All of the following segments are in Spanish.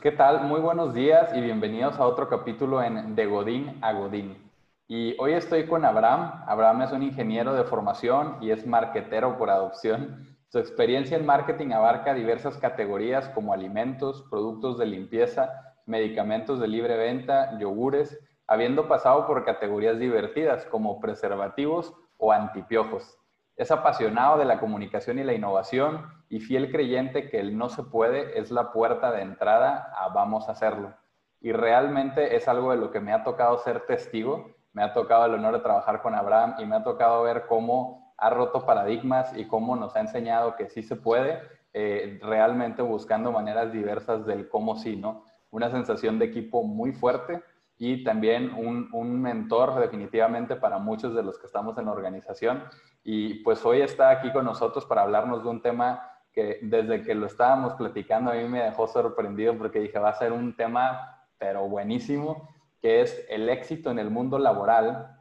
¿qué tal? Muy buenos días y bienvenidos a otro capítulo en De Godín a Godín. Y hoy estoy con Abraham. Abraham es un ingeniero de formación y es marquetero por adopción. Su experiencia en marketing abarca diversas categorías como alimentos, productos de limpieza, medicamentos de libre venta, yogures, habiendo pasado por categorías divertidas como preservativos o antipiojos. Es apasionado de la comunicación y la innovación y fiel creyente que el no se puede es la puerta de entrada a vamos a hacerlo. Y realmente es algo de lo que me ha tocado ser testigo. Me ha tocado el honor de trabajar con Abraham y me ha tocado ver cómo ha roto paradigmas y cómo nos ha enseñado que sí se puede, eh, realmente buscando maneras diversas del cómo sí, ¿no? Una sensación de equipo muy fuerte y también un, un, mentor definitivamente para muchos de los que estamos en la organización. Y pues hoy está aquí con nosotros para hablarnos de un tema que desde que lo estábamos platicando a mí me dejó sorprendido porque dije, va a ser un tema, pero buenísimo, que es el éxito en el mundo laboral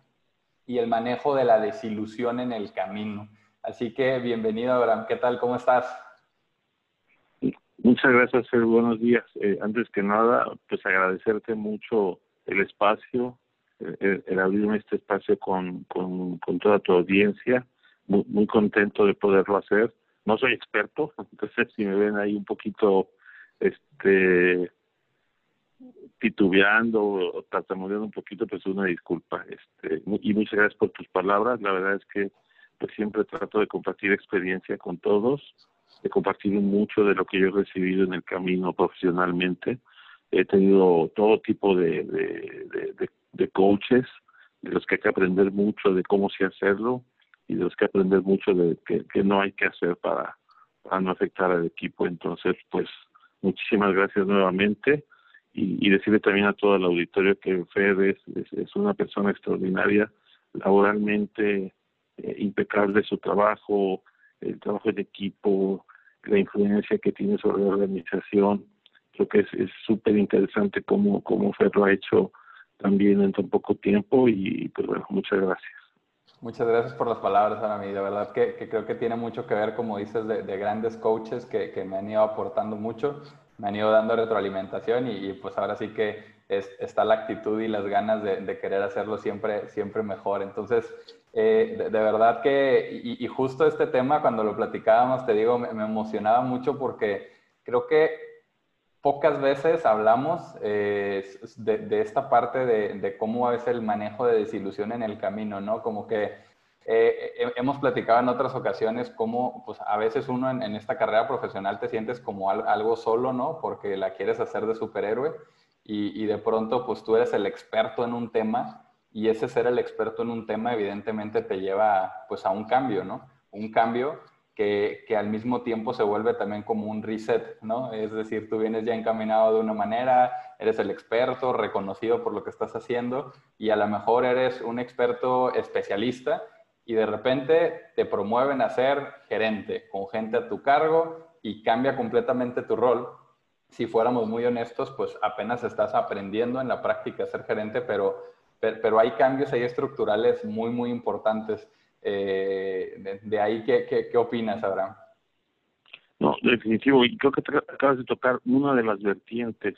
y el manejo de la desilusión en el camino. Así que bienvenido, Abraham. ¿Qué tal? ¿Cómo estás? Muchas gracias. Buenos días. Eh, antes que nada, pues agradecerte mucho el espacio, el, abrirme este espacio con, con, con toda tu audiencia. Muy, muy, contento de poderlo hacer. No soy experto, entonces si me ven ahí un poquito este titubeando o tartamudeando un poquito, pues una disculpa. Este, y muchas gracias por tus palabras. La verdad es que pues siempre trato de compartir experiencia con todos, de compartir mucho de lo que yo he recibido en el camino profesionalmente he tenido todo tipo de, de, de, coaches, de los que hay que aprender mucho de cómo sí hacerlo y de los que aprender mucho de que, no hay que hacer para, para no afectar al equipo. Entonces, pues muchísimas gracias nuevamente y, y decirle también a todo el auditorio que Fede es, una persona extraordinaria, laboralmente eh, impecable su trabajo, el trabajo de equipo, la influencia que tiene sobre la organización creo que es súper interesante cómo, cómo Fer lo ha hecho también en tan poco tiempo y pues bueno, muchas gracias. Muchas gracias por las palabras, Arami. De verdad que, que, creo que tiene mucho que ver, como dices, de, de grandes coaches que, que, me han ido aportando mucho, me han ido dando retroalimentación y, y pues ahora sí que es, está la actitud y las ganas de, de, querer hacerlo siempre, siempre mejor. Entonces, eh, de, de, verdad que, y, y, justo este tema, cuando lo platicábamos, te digo, me, me emocionaba mucho porque creo que pocas veces hablamos eh, de, esta parte de, de, cómo es el manejo de desilusión en el camino, ¿no? Como que eh, hemos platicado en otras ocasiones cómo pues, a veces uno en, en, esta carrera profesional te sientes como algo solo, ¿no? Porque la quieres hacer de superhéroe y, y de pronto pues tú eres el experto en un tema y ese ser el experto en un tema evidentemente te lleva pues a un cambio, ¿no? Un cambio que, al mismo tiempo se vuelve también como un reset, ¿no? Es decir, tú vienes ya encaminado de una manera, eres el experto, reconocido por lo que estás haciendo y a lo mejor eres un experto especialista y de repente te promueven a ser gerente con gente a tu cargo y cambia completamente tu rol. Si fuéramos muy honestos, pues apenas estás aprendiendo en la práctica a ser gerente, pero, pero hay cambios ahí estructurales muy, muy importantes. Eh, de, ahí, ¿qué, qué, qué opinas, Abraham? No, definitivo. Y creo que acabas de tocar una de las vertientes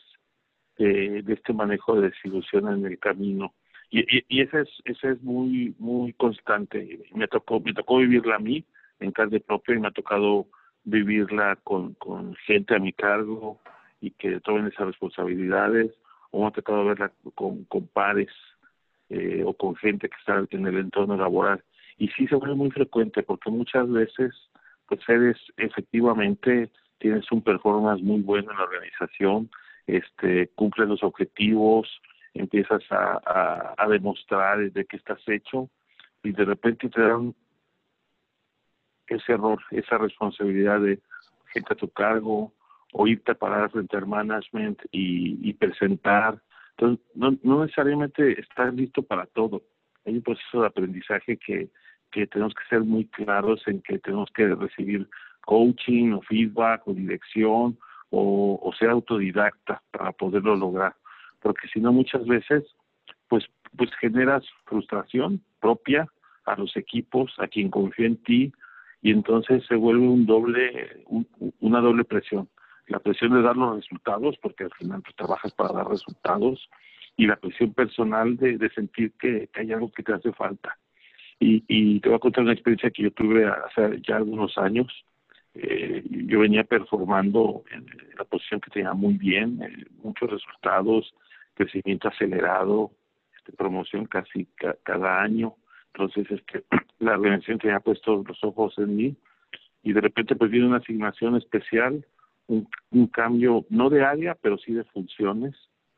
de, de este manejo de desilusión en el camino. Y, y, y esa es, esa es muy, muy constante. Me tocó, me tocó vivirla a mí en carne propia y me ha tocado vivirla con, con gente a mi cargo y que tomen esas responsabilidades, o me ha tocado verla con, con pares eh, o con gente que está en el entorno laboral y sí se vuelve muy frecuente porque muchas veces pues eres efectivamente tienes un performance muy bueno en la organización este cumples los objetivos empiezas a, a, a demostrar de qué estás hecho y de repente te dan ese error, esa responsabilidad de gente a tu cargo, o irte a parar frente al management y, y presentar. Entonces, no, no necesariamente estás listo para todo. Hay un proceso de aprendizaje que, que tenemos que ser muy claros en que tenemos que recibir coaching o feedback o dirección o, o ser autodidacta para poderlo lograr. Porque si no muchas veces pues pues generas frustración propia a los equipos a quien confía en ti y entonces se vuelve un doble un, una doble presión. La presión de dar los resultados, porque al final tú trabajas para dar resultados, y la presión personal de, de sentir que, hay algo que te hace falta. Y, y te voy a contar una experiencia que yo tuve hace ya algunos años. Eh, yo venía performando en la posición que tenía muy bien, eh, muchos resultados, crecimiento acelerado, este, promoción casi cada año. Entonces, este, la organización tenía puesto los ojos en mí y de repente pues viene una asignación especial, un, un cambio no de área, pero sí de funciones,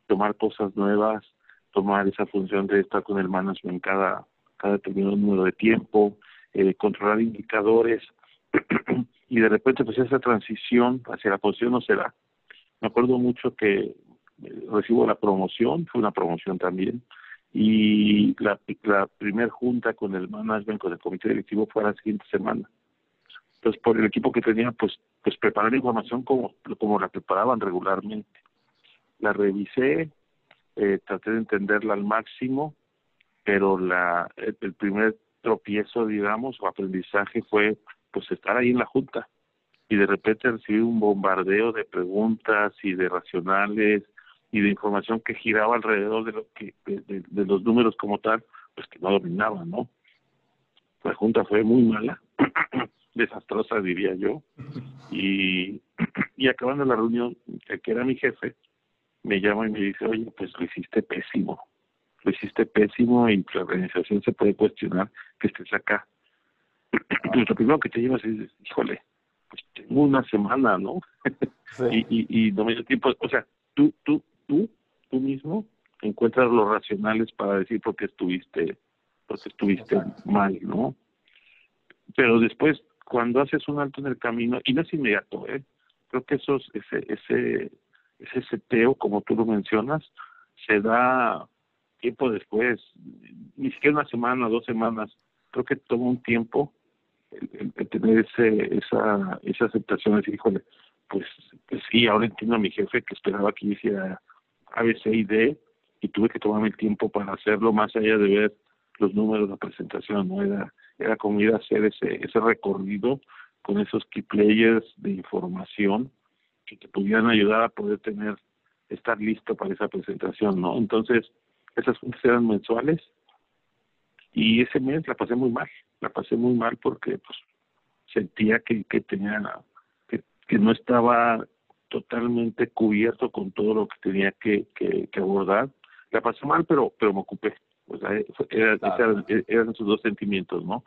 tomar cosas nuevas, tomar esa función de estar con el management cada, cada determinado número de tiempo, eh, controlar indicadores y de repente pues esa transición hacia la posición no se da. Me acuerdo mucho que eh, recibo la promoción, fue una promoción también, y la, la primer junta con el management, con el comité directivo fue la siguiente semana. Entonces, por el equipo que tenía, pues, pues preparar información como, como la preparaban regularmente. La revisé, eh, traté de entenderla al máximo, pero la el, primer tropiezo, digamos, o aprendizaje fue pues estar ahí en la junta y de repente recibir un bombardeo de preguntas y de racionales y de información que giraba alrededor de lo que de, de los números como tal, pues que no dominaba, ¿no? La junta fue muy mala desastrosa, diría yo. Y, y acabando la reunión, que era mi jefe, me llama y me dice, oye, pues lo hiciste pésimo, lo hiciste pésimo y la organización se puede cuestionar que estés acá. Pues lo primero que te llevas es, híjole, pues tengo una semana, ¿no? y, y, y no me dio tiempo, o sea, tú, tú, tú, tú mismo encuentras los racionales para decir por qué estuviste, por qué estuviste mal, ¿no? Pero después cuando haces un alto en el camino, y no es inmediato, ¿eh? creo que esos, ese, ese, ese seteo, como tú lo mencionas, se da tiempo después, ni siquiera una semana, dos semanas, creo que toma un tiempo el, tener ese, esa, esa aceptación, de decir, híjole, pues, pues sí, ahora entiendo a mi jefe que esperaba que hiciera ABC y D, y tuve que tomarme el tiempo para hacerlo más allá de ver los números de la presentación, ¿no? Era, era como ir a hacer ese, ese recorrido con esos key players de información que te pudieran ayudar a poder tener, estar listo para esa presentación, ¿no? Entonces, esas juntas eran mensuales y ese mes la pasé muy mal, la pasé muy mal porque pues sentía que, que tenía, que, que no estaba totalmente cubierto con todo lo que tenía que, que, que abordar. La pasé mal, pero, pero me ocupé, o sea, eran, esos dos sentimientos, ¿no?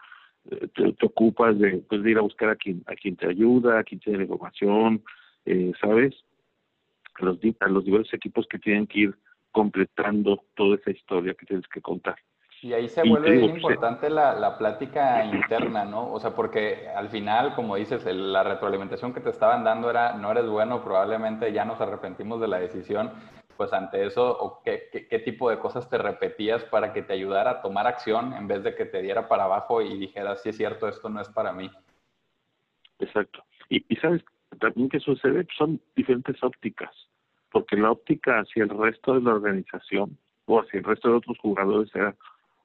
Eh, te, te, ocupas de, pues, de ir a buscar a quien, a quien te ayuda, a quien tiene la información, eh, ¿sabes? A los, a los diversos equipos que tienen que ir completando toda esa historia que tienes que contar. Y ahí se vuelve bien pues, importante la, la plática interna, ¿no? O sea, porque al final, como dices, la retroalimentación que te estaban dando era, no eres bueno, probablemente ya nos arrepentimos de la decisión, pues ante eso, o qué, qué, tipo de cosas te repetías para que te ayudara a tomar acción en vez de que te diera para abajo y dijeras, sí es cierto, esto no es para mí. Exacto. Y, y sabes también que sucede, son diferentes ópticas, porque la óptica hacia el resto de la organización o hacia el resto de otros jugadores era,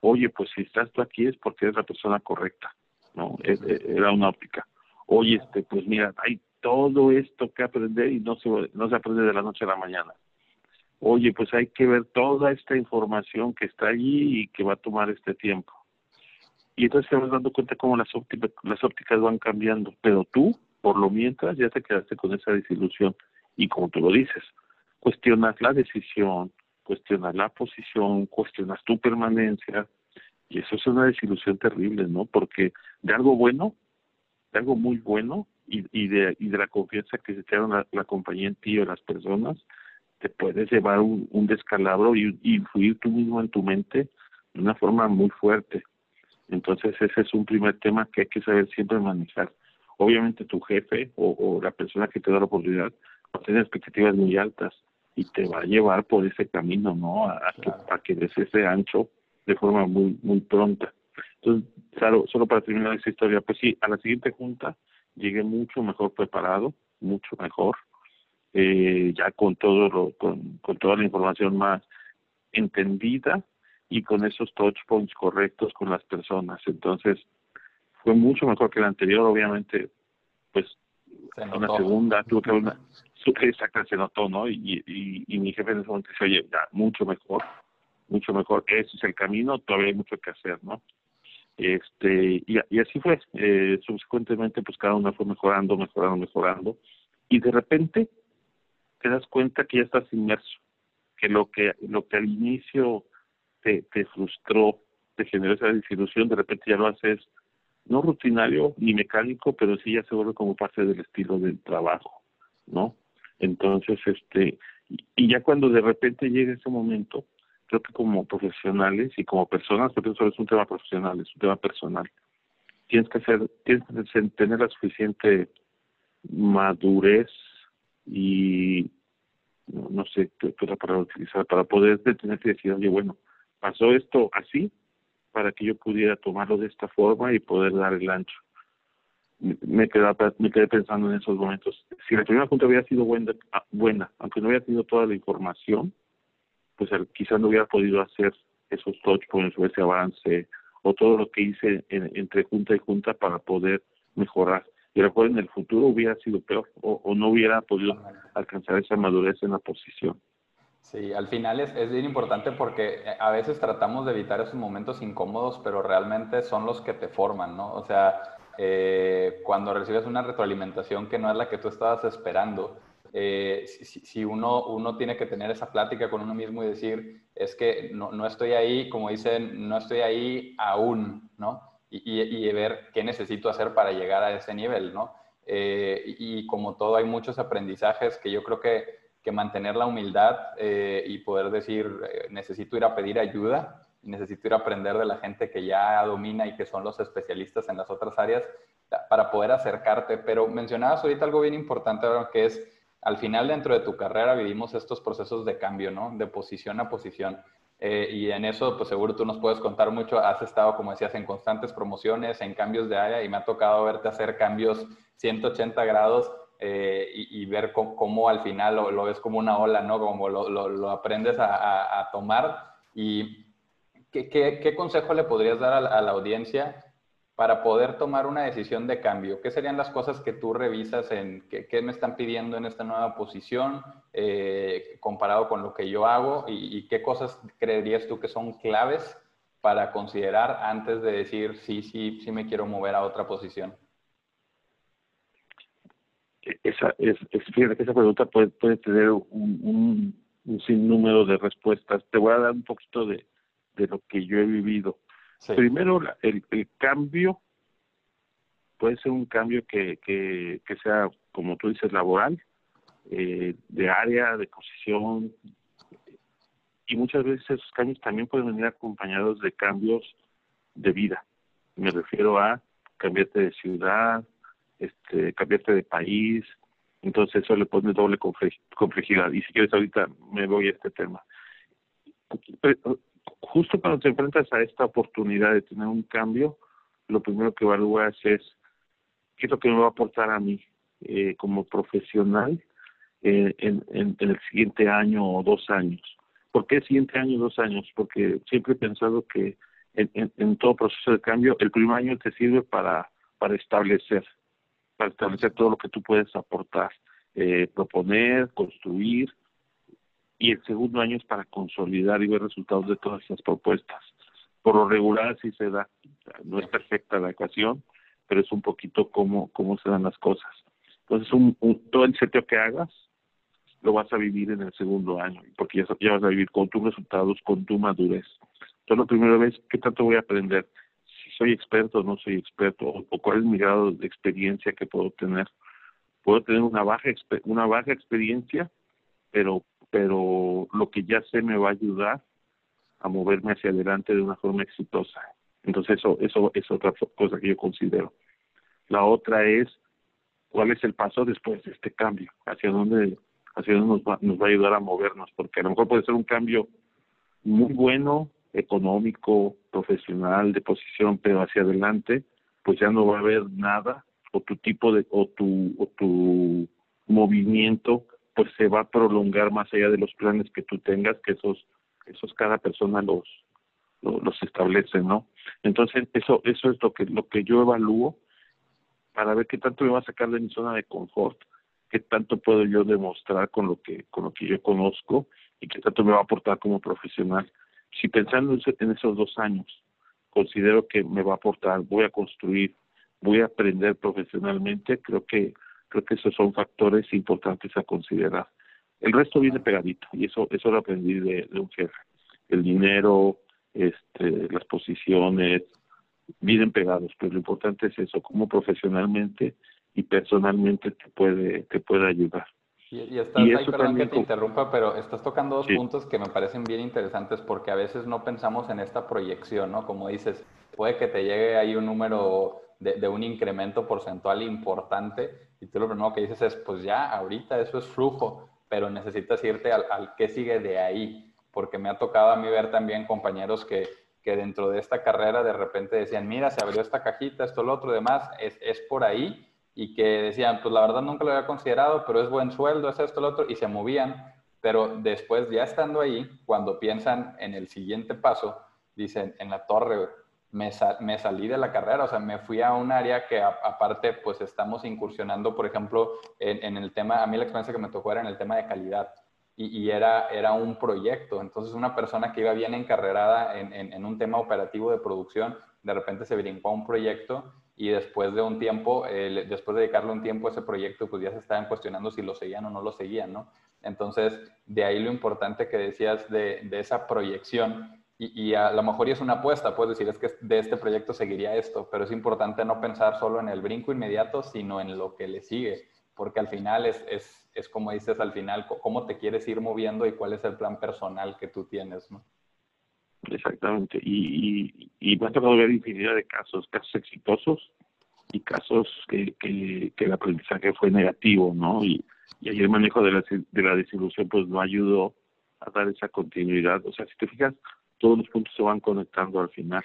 oye, pues si estás tú aquí es porque eres la persona correcta, ¿no? E, e, era una óptica. Oye, este, pues mira, hay todo esto que aprender y no se, no se aprende de la noche a la mañana oye, pues hay que ver toda esta información que está allí y que va a tomar este tiempo. Y entonces te vas dando cuenta cómo las ópticas, las ópticas van cambiando, pero tú, por lo mientras, ya te quedaste con esa desilusión. Y como tú lo dices, cuestionas la decisión, cuestionas la posición, cuestionas tu permanencia, y eso es una desilusión terrible, ¿no? Porque de algo bueno, de algo muy bueno, y, y, de, y de la confianza que se te la, la compañía en ti o las personas, te puedes llevar un, descalabro y, influir tú mismo en tu mente de una forma muy fuerte. Entonces ese es un primer tema que hay que saber siempre manejar. Obviamente tu jefe o, la persona que te da la oportunidad va a tener expectativas muy altas y te va a llevar por ese camino, ¿no? A, que, des ese ancho de forma muy muy pronta. Entonces, claro, solo para terminar esa historia, pues sí, a la siguiente junta llegué mucho mejor preparado, mucho mejor, eh, ya con todo lo, con, con toda la información más entendida y con esos touch points correctos con las personas. Entonces, fue mucho mejor que la anterior, obviamente, pues una segunda, tuve que una, exacto, se notó, ¿no? Y, y, y, mi jefe en ese momento dice, oye, ya, mucho mejor, mucho mejor, ese es el camino, todavía hay mucho que hacer, ¿no? Este, y, y así fue, eh, subsecuentemente pues cada una fue mejorando, mejorando, mejorando, y de repente te das cuenta que ya estás inmerso, que lo que, lo que al inicio te, te frustró, te generó esa desilusión, de repente ya lo haces no rutinario ni mecánico, pero sí ya se vuelve como parte del estilo del trabajo, ¿no? Entonces, este, y ya cuando de repente llega ese momento, creo que como profesionales y como personas, porque eso es un tema profesional, es un tema personal, tienes que hacer, tienes que tener la suficiente madurez y no, sé qué otra para utilizar para poder detenerte y decir, oye, bueno, pasó esto así para que yo pudiera tomarlo de esta forma y poder dar el ancho. Me, quedé, me quedé pensando en esos momentos. Si la primera junta hubiera sido buena, ah, buena aunque no hubiera tenido toda la información, pues quizás no hubiera podido hacer esos touch points o ese avance o todo lo que hice entre junta y junta para poder mejorar. Y a lo mejor en el futuro hubiera sido peor o, no hubiera podido alcanzar esa madurez en la posición. Sí, al final es, es, bien importante porque eh, a veces tratamos de evitar esos momentos incómodos, pero realmente son los que te forman, ¿no? O sea, eh, cuando recibes una retroalimentación que no es la que tú estabas esperando, eh, si, uno, uno tiene que tener esa plática con uno mismo y decir, es que no, no estoy ahí, como dicen, no estoy ahí aún, ¿no? Y, y, ver qué necesito hacer para llegar a ese nivel, ¿no? y como todo, hay muchos aprendizajes que yo creo que que mantener la humildad eh, y poder decir, eh, necesito ir a pedir ayuda, necesito ir a aprender de la gente que ya domina y que son los especialistas en las otras áreas para poder acercarte. Pero mencionabas ahorita algo bien importante, que es, al final dentro de tu carrera vivimos estos procesos de cambio, ¿no? De posición a posición. Eh, y en eso, pues seguro tú nos puedes contar mucho. Has estado, como decías, en constantes promociones, en cambios de área y me ha tocado verte hacer cambios 180 grados eh, y, ver cómo, al final lo, ves como una ola, ¿no? Como lo, lo, aprendes a, tomar. ¿Y qué, qué, consejo le podrías dar a la, audiencia para poder tomar una decisión de cambio? ¿Qué serían las cosas que tú revisas en qué, me están pidiendo en esta nueva posición eh, comparado con lo que yo hago? ¿Y, ¿Y qué cosas creerías tú que son claves para considerar antes de decir sí, sí, sí me quiero mover a otra posición? Esa, es, es, fíjate que esa pregunta puede, puede tener un, un, sinnúmero de respuestas. Te voy a dar un poquito de, de lo que yo he vivido. Primero, el, el cambio puede ser un cambio que, que, que sea, como tú dices, laboral, eh, de área, de posición, y muchas veces esos cambios también pueden venir acompañados de cambios de vida. Me refiero a cambiarte de ciudad, este, cambiarte de país, entonces eso le pone doble complejidad. Y si quieres ahorita me voy a este tema. Justo cuando te enfrentas a esta oportunidad de tener un cambio, lo primero que evalúas es qué es lo que me va a aportar a mí eh, como profesional eh, en, en, el siguiente año o dos años. ¿Por qué siguiente año dos años? Porque siempre he pensado que en, en, en, todo proceso de cambio, el primer año te sirve para, para establecer para establecer todo lo que tú puedes aportar, eh, proponer, construir, y el segundo año es para consolidar y ver resultados de todas esas propuestas. Por lo regular así se da, no es perfecta la ecuación, pero es un poquito cómo, cómo se dan las cosas. Entonces, un, todo el seteo que hagas lo vas a vivir en el segundo año, porque ya, ya vas a vivir con tus resultados, con tu madurez. Entonces, la primera vez, ¿qué tanto voy a aprender? Soy experto o no soy experto, o, cuál es mi grado de experiencia que puedo tener. Puedo tener una baja, una baja experiencia, pero, pero lo que ya sé me va a ayudar a moverme hacia adelante de una forma exitosa. Entonces eso, eso es otra cosa que yo considero. La otra es cuál es el paso después de este cambio, hacia dónde, hacia dónde nos va, nos va a ayudar a movernos, porque a lo mejor puede ser un cambio muy bueno, económico, profesional, de posición, pero hacia adelante, pues ya no va a haber nada o tu tipo de o tu o tu movimiento pues se va a prolongar más allá de los planes que tú tengas, que esos esos cada persona los los, establece, ¿no? Entonces, eso eso es lo que lo que yo evalúo para ver qué tanto me va a sacar de mi zona de confort, qué tanto puedo yo demostrar con lo que con lo que yo conozco y qué tanto me va a aportar como profesional. Si pensando en esos dos años considero que me va a aportar, voy a construir, voy a aprender profesionalmente, creo que creo que esos son factores importantes a considerar. El resto viene pegadito y eso eso lo aprendí de, un jefe. El dinero, este, las posiciones, vienen pegados, pero lo importante es eso, cómo profesionalmente y personalmente te puede, te puede ayudar. Y, estás ahí, perdón que te interrumpa, pero estás tocando dos puntos que me parecen bien interesantes porque a veces no pensamos en esta proyección, ¿no? Como dices, puede que te llegue ahí un número de, de, un incremento porcentual importante y tú lo primero que dices es, pues ya, ahorita eso es flujo, pero necesitas irte al, al qué sigue de ahí, porque me ha tocado a mí ver también compañeros que que dentro de esta carrera de repente decían, mira, se abrió esta cajita, esto, lo otro, demás, es, es por ahí, y que decían, pues la verdad nunca lo había considerado, pero es buen sueldo, es esto, lo otro, y se movían, pero después ya estando ahí, cuando piensan en el siguiente paso, dicen, en la torre, me, me salí de la carrera, o sea, me fui a un área que aparte, pues estamos incursionando, por ejemplo, en, el tema, a mí la experiencia que me tocó era en el tema de calidad y, era, era un proyecto. Entonces una persona que iba bien encarrerada en, en, un tema operativo de producción, de repente se brincó a un proyecto y después de un tiempo, después de dedicarle un tiempo a ese proyecto, pues ya se estaban cuestionando si lo seguían o no lo seguían, ¿no? Entonces, de ahí lo importante que decías de, de esa proyección. Y, y, a lo mejor es una apuesta, puedes decir, es que de este proyecto seguiría esto, pero es importante no pensar solo en el brinco inmediato, sino en lo que le sigue, porque al final es, es es como dices al final, cómo te quieres ir moviendo y cuál es el plan personal que tú tienes, ¿no? Exactamente. Y, y, me ha tocado ver infinidad de casos, casos exitosos y casos que, que, que el aprendizaje fue negativo, ¿no? Y, y ahí el manejo de la, de la desilusión pues no ayudó a dar esa continuidad. O sea, si te fijas, todos los puntos se van conectando al final.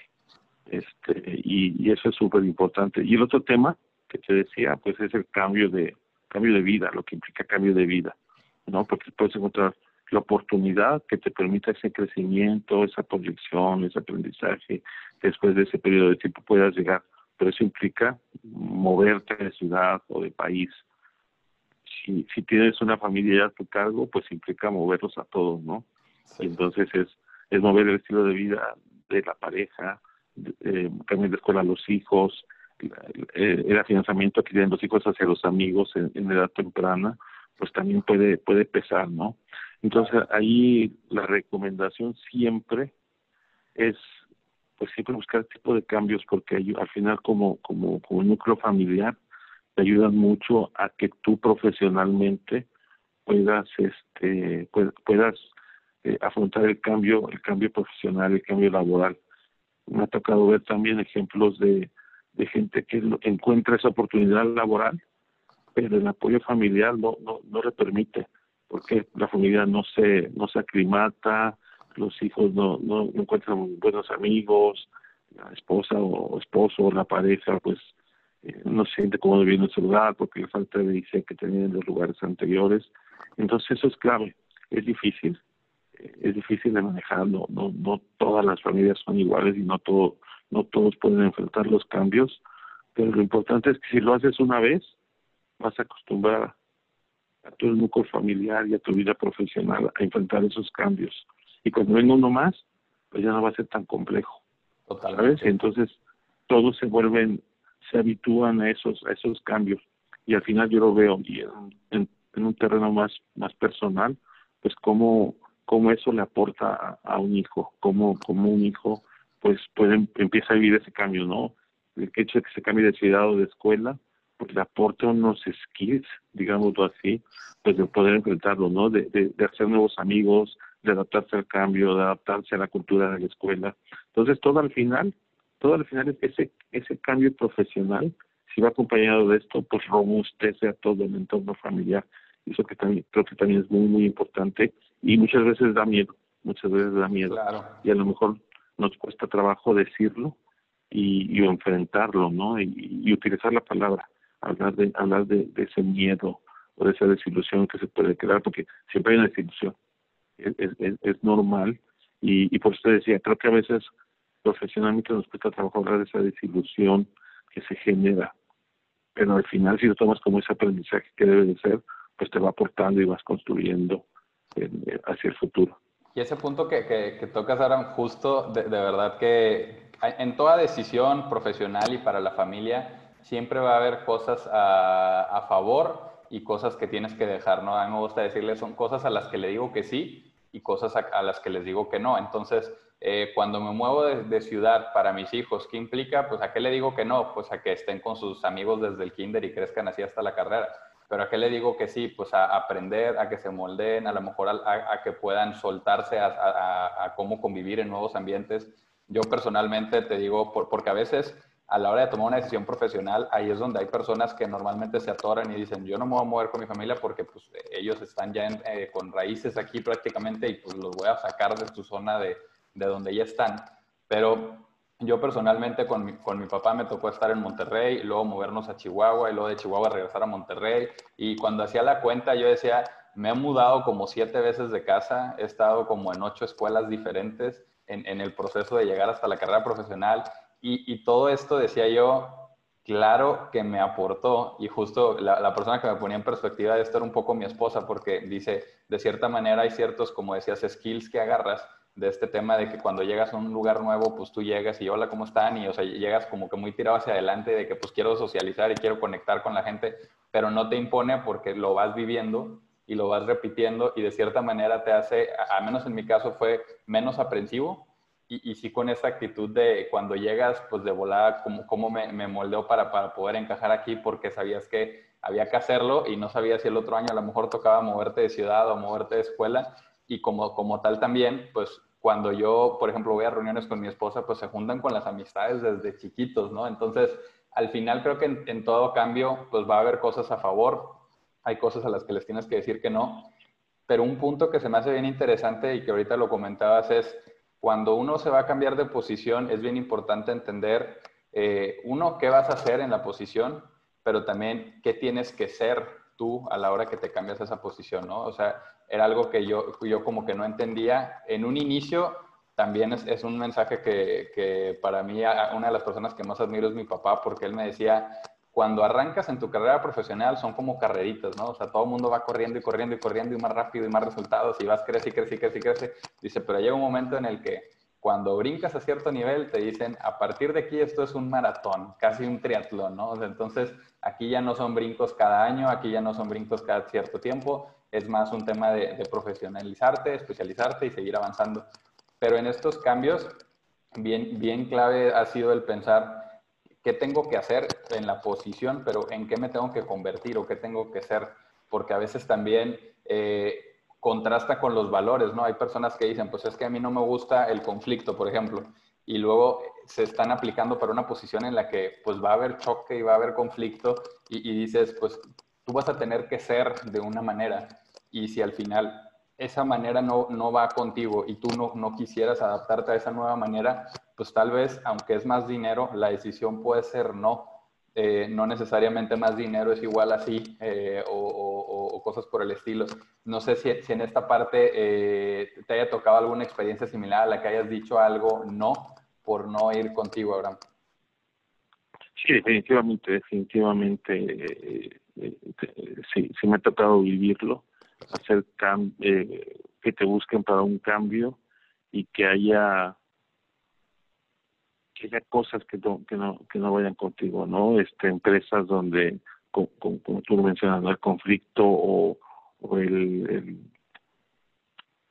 Este, y, y eso es súper importante. Y el otro tema que te decía, pues es el cambio de, cambio de vida, lo que implica cambio de vida, ¿no? Porque puedes encontrar la oportunidad que te permita ese crecimiento, esa proyección, ese aprendizaje, después de ese periodo de tiempo puedas llegar, pero eso implica moverte de ciudad o de país. Si, si tienes una familia ya a tu cargo, pues implica moverlos a todos, ¿no? Y entonces es, es mover el estilo de vida de la pareja, eh, cambiar de escuela a los hijos, el financiamiento que tienen los hijos hacia los amigos en, edad temprana, pues también puede, puede pesar, ¿no? Entonces ahí la recomendación siempre es pues siempre buscar este tipo de cambios porque al final como, como, como núcleo familiar te ayudan mucho a que tú profesionalmente puedas este puedas eh, afrontar el cambio el cambio profesional el cambio laboral. Me ha tocado ver también ejemplos de de gente que encuentra esa oportunidad laboral, pero el apoyo familiar no, no, no le permite, porque la familia no se, no se aclimata, los hijos no, no, encuentran buenos amigos, la esposa o esposo o la pareja pues eh, no se siente cómodo viviendo en su lugar porque le falta de dice que tenía en los lugares anteriores. Entonces eso es clave, es difícil, eh, es difícil de manejarlo, no, no todas las familias son iguales y no todo no todos pueden enfrentar los cambios, pero lo importante es que si lo haces una vez, vas a acostumbrar a tu núcleo familiar y a tu vida profesional a enfrentar esos cambios. Y cuando venga uno más, pues ya no va a ser tan complejo. Totalmente. Entonces, todos se vuelven, se habitúan a esos, a esos cambios. Y al final yo lo veo y en, en, un terreno más, más personal, pues cómo, cómo eso le aporta a, a un hijo, cómo, cómo un hijo pues pueden empieza a vivir ese cambio, ¿no? El hecho de que se cambie de ciudad o de escuela, pues le aporta unos skills, digámoslo así, pues de poder enfrentarlo, ¿no? De, de, hacer nuevos amigos, de adaptarse al cambio, de adaptarse a la cultura de la escuela. Entonces, todo al final, todo al final es ese, ese cambio profesional, si va acompañado de esto, pues robustece a todo el entorno familiar. Eso que también, creo que también es muy, muy importante y muchas veces da miedo, muchas veces da miedo. Y a lo mejor nos cuesta trabajo decirlo y, y enfrentarlo, ¿no? Y, utilizar la palabra, hablar de hablar de, ese miedo o de esa desilusión que se puede crear, porque siempre hay una desilusión, es, es, es normal y, y por eso decía, creo que a veces profesionalmente nos cuesta trabajo hablar de esa desilusión que se genera, pero al final si lo tomas como ese aprendizaje que debe de ser, pues te va aportando y vas construyendo eh, hacia el futuro. Y ese punto que, que, tocas ahora, justo, de, verdad que en toda decisión profesional y para la familia, siempre va a haber cosas a, a favor y cosas que tienes que dejar, ¿no? A mí me gusta decirle, son cosas a las que le digo que sí y cosas a, las que les digo que no. Entonces, eh, cuando me muevo de, ciudad para mis hijos, ¿qué implica? Pues a qué le digo que no, pues a que estén con sus amigos desde el kinder y crezcan así hasta la carrera. Pero a qué le digo que sí, pues a aprender, a que se moldeen, a lo mejor a, que puedan soltarse a, cómo convivir en nuevos ambientes. Yo personalmente te digo, por, porque a veces a la hora de tomar una decisión profesional, ahí es donde hay personas que normalmente se atoran y dicen, yo no me voy a mover con mi familia porque pues, ellos están ya eh, con raíces aquí prácticamente y pues los voy a sacar de su zona de, de donde ya están. Pero yo personalmente con mi, con mi papá me tocó estar en Monterrey, luego movernos a Chihuahua y luego de Chihuahua regresar a Monterrey. Y cuando hacía la cuenta yo decía, me he mudado como siete veces de casa, he estado como en ocho escuelas diferentes en, en el proceso de llegar hasta la carrera profesional y, todo esto, decía yo, claro que me aportó y justo la, persona que me ponía en perspectiva de esto era un poco mi esposa porque dice, de cierta manera hay ciertos, como decías, skills que agarras de este tema de que cuando llegas a un lugar nuevo, pues tú llegas y hola, ¿cómo están? Y o sea, llegas como que muy tirado hacia adelante de que pues quiero socializar y quiero conectar con la gente, pero no te impone porque lo vas viviendo y lo vas repitiendo y de cierta manera te hace, al menos en mi caso fue menos aprensivo y, y, sí con esa actitud de cuando llegas, pues de volada, cómo, cómo me, me, moldeó para, para poder encajar aquí, porque sabías que había que hacerlo y no sabías si el otro año a lo mejor tocaba moverte de ciudad o moverte de escuela. Y como, como tal también, pues cuando yo, por ejemplo, voy a reuniones con mi esposa, pues se juntan con las amistades desde chiquitos, ¿no? Entonces, al final creo que en, en todo cambio, pues va a haber cosas a favor, hay cosas a las que les tienes que decir que no. Pero un punto que se me hace bien interesante y que ahorita lo comentabas es, cuando uno se va a cambiar de posición, es bien importante entender, eh, uno, qué vas a hacer en la posición, pero también qué tienes que ser tú a la hora que te cambias esa posición, ¿no? O sea, era algo que yo, yo como que no entendía. En un inicio, también es, es un mensaje que, que, para mí, una de las personas que más admiro es mi papá, porque él me decía, cuando arrancas en tu carrera profesional son como carreritas, ¿no? O sea, todo el mundo va corriendo y corriendo y corriendo y más rápido y más resultados y vas crece y crece y crece y crece. Dice, pero llega un momento en el que cuando brincas a cierto nivel te dicen, a partir de aquí esto es un maratón, casi un triatlón, ¿no? O sea, entonces, aquí ya no son brincos cada año, aquí ya no son brincos cada cierto tiempo, es más un tema de, de profesionalizarte, especializarte y seguir avanzando. Pero en estos cambios, bien, bien clave ha sido el pensar, qué tengo que hacer en la posición, pero en qué me tengo que convertir o qué tengo que ser, porque a veces también eh, contrasta con los valores, ¿no? Hay personas que dicen, pues es que a mí no me gusta el conflicto, por ejemplo, y luego se están aplicando para una posición en la que pues va a haber choque y va a haber conflicto y, y dices, pues tú vas a tener que ser de una manera y si al final esa manera no, no va contigo y tú no, no quisieras adaptarte a esa nueva manera, pues tal vez, aunque es más dinero, la decisión puede ser no. Eh, no necesariamente más dinero es igual así eh, o, cosas por el estilo. No sé si, en esta parte eh, te haya tocado alguna experiencia similar a la que hayas dicho algo no por no ir contigo, Abraham. Sí, definitivamente, definitivamente, sí, sí me ha tocado vivirlo, hacer que te busquen para un cambio y que haya que haya cosas que no, que no, que no vayan contigo, ¿no? Este, empresas donde, como, como tú mencionas, el conflicto o, el,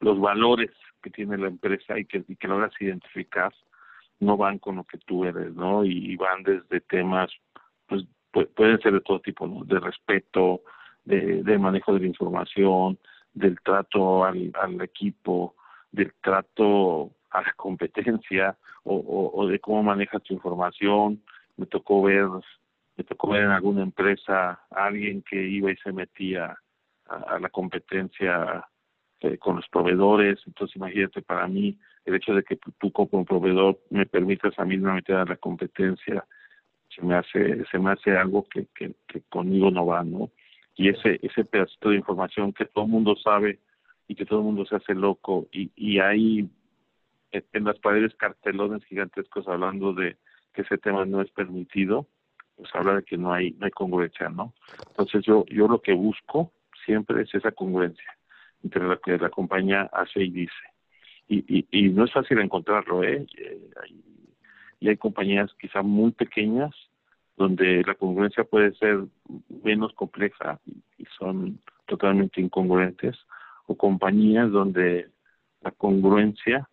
los valores que tiene la empresa y que, y que logras identificar no van con lo que tú eres, ¿no? Y van desde temas, pues pueden ser de todo tipo, ¿no? De respeto, de, de manejo de la información, del trato al, al equipo, del trato a la competencia o, o, de cómo manejas tu información. Me tocó ver, me tocó ver en alguna empresa a alguien que iba y se metía a, la competencia eh, con los proveedores. Entonces, imagínate, para mí, el hecho de que tú como proveedor me permitas a mí no meter a la competencia, se me hace, se me hace algo que, que, que conmigo no va, ¿no? Y ese, ese pedacito de información que todo el mundo sabe y que todo el mundo se hace loco y, y hay en las paredes cartelones gigantescos hablando de que ese tema no es permitido, pues habla de que no hay no hay congruencia, ¿no? Entonces yo yo lo que busco siempre es esa congruencia entre lo que la compañía hace y dice. Y, y, y no es fácil encontrarlo, ¿eh? eh y hay compañías quizá muy pequeñas donde la congruencia puede ser menos compleja y son totalmente incongruentes, o compañías donde la congruencia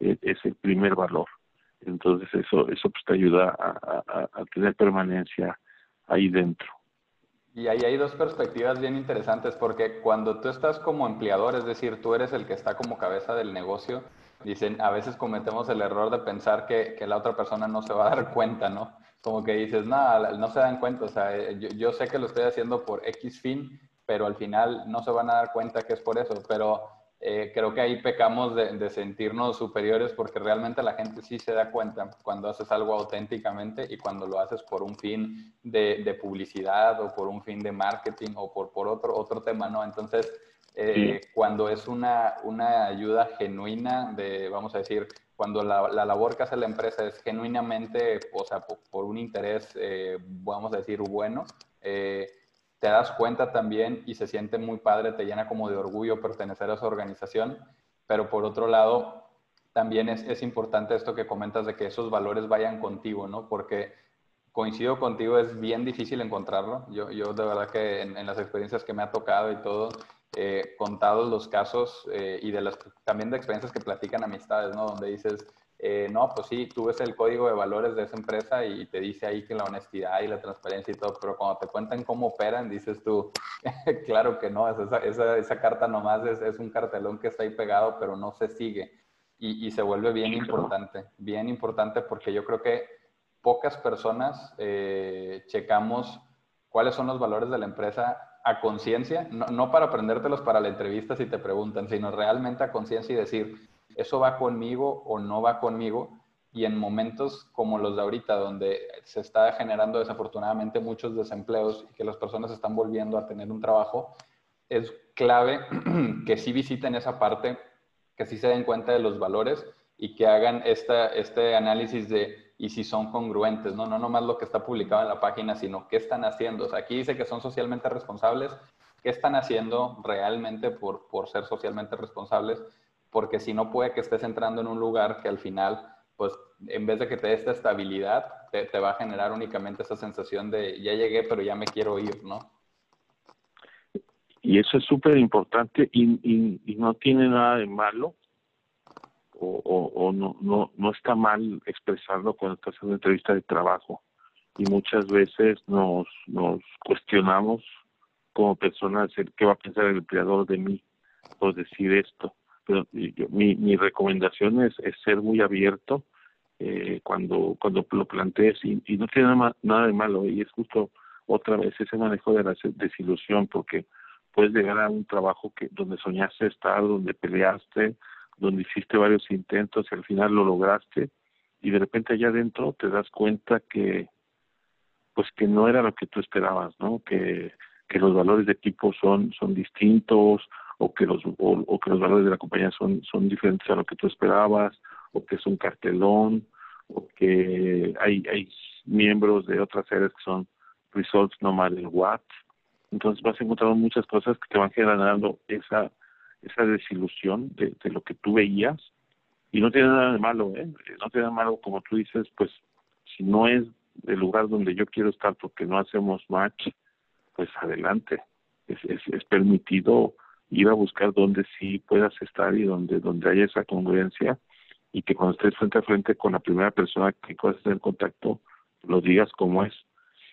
es, el primer valor. Entonces eso eso pues te ayuda a, a, tener permanencia ahí dentro. Y ahí hay dos perspectivas bien interesantes porque cuando tú estás como empleador, es decir, tú eres el que está como cabeza del negocio, dicen, a veces cometemos el error de pensar que, que la otra persona no se va a dar cuenta, ¿no? Como que dices, no, no se dan cuenta, o sea, eh, yo, yo sé que lo estoy haciendo por X fin, pero al final no se van a dar cuenta que es por eso, pero eh, creo que ahí pecamos de, sentirnos superiores porque realmente la gente sí se da cuenta cuando haces algo auténticamente y cuando lo haces por un fin de, publicidad o por un fin de marketing o por, por otro, otro tema, ¿no? Entonces, eh, cuando es una, una ayuda genuina de, vamos a decir, cuando la, la, labor que hace la empresa es genuinamente, o sea, por, un interés, eh, vamos a decir, bueno, eh, te das cuenta también y se siente muy padre, te llena como de orgullo pertenecer a esa organización, pero por otro lado, también es, es importante esto que comentas de que esos valores vayan contigo, ¿no? Porque coincido contigo, es bien difícil encontrarlo. Yo, yo de verdad que en, las experiencias que me ha tocado y todo, eh, contados los casos eh, y de las, también de experiencias que platican amistades, ¿no? Donde dices, eh, no, pues sí, tú ves el código de valores de esa empresa y te dice ahí que la honestidad y la transparencia y todo, pero cuando te cuentan cómo operan, dices tú, claro que no, esa, esa, esa carta nomás es, es, un cartelón que está ahí pegado, pero no se sigue. Y, y se vuelve bien importante, bien importante porque yo creo que pocas personas eh, checamos cuáles son los valores de la empresa a conciencia, no, no para aprendértelos para la entrevista si te preguntan, sino realmente a conciencia y decir, eso va conmigo o no va conmigo. Y en momentos como los de ahorita, donde se está generando desafortunadamente muchos desempleos y que las personas están volviendo a tener un trabajo, es clave que sí visiten esa parte, que sí se den cuenta de los valores y que hagan esta, este análisis de y si son congruentes, ¿no? No nomás lo que está publicado en la página, sino qué están haciendo. Aquí dice que son socialmente responsables, ¿qué están haciendo realmente por, por ser socialmente responsables? Porque si no puede que estés entrando en un lugar que al final, pues en vez de que te dé esta estabilidad, te, va a generar únicamente esa sensación de ya llegué, pero ya me quiero ir, ¿no? Y eso es súper importante y, y, no tiene nada de malo o, o, no, no, no está mal expresarlo cuando estás en una entrevista de trabajo. Y muchas veces nos, nos cuestionamos como personas qué va a pensar el empleador de mí por decir esto pero mi, mi recomendación es, ser muy abierto eh, cuando cuando lo plantees y, no tiene nada, nada de malo y es justo otra vez ese manejo de la desilusión porque puedes llegar a un trabajo que donde soñaste estar, donde peleaste, donde hiciste varios intentos y al final lo lograste y de repente allá adentro te das cuenta que pues que no era lo que tú esperabas, ¿no? Que que los valores de equipo son son distintos o que los o, que los valores de la compañía son son diferentes a lo que tú esperabas o que es un cartelón o que hay hay miembros de otras áreas que son results no matter what. Entonces vas a encontrar muchas cosas que te van generando esa esa desilusión de, de lo que tú veías. Y no tiene nada de malo eh no tiene nada de malo como tú dices pues si no es el lugar donde yo quiero estar porque no hacemos match pues adelante. Es, es, es permitido ir a buscar donde sí puedas estar y donde, donde haya esa congruencia y que cuando estés frente a frente con la primera persona que puedas tener contacto, lo digas como es.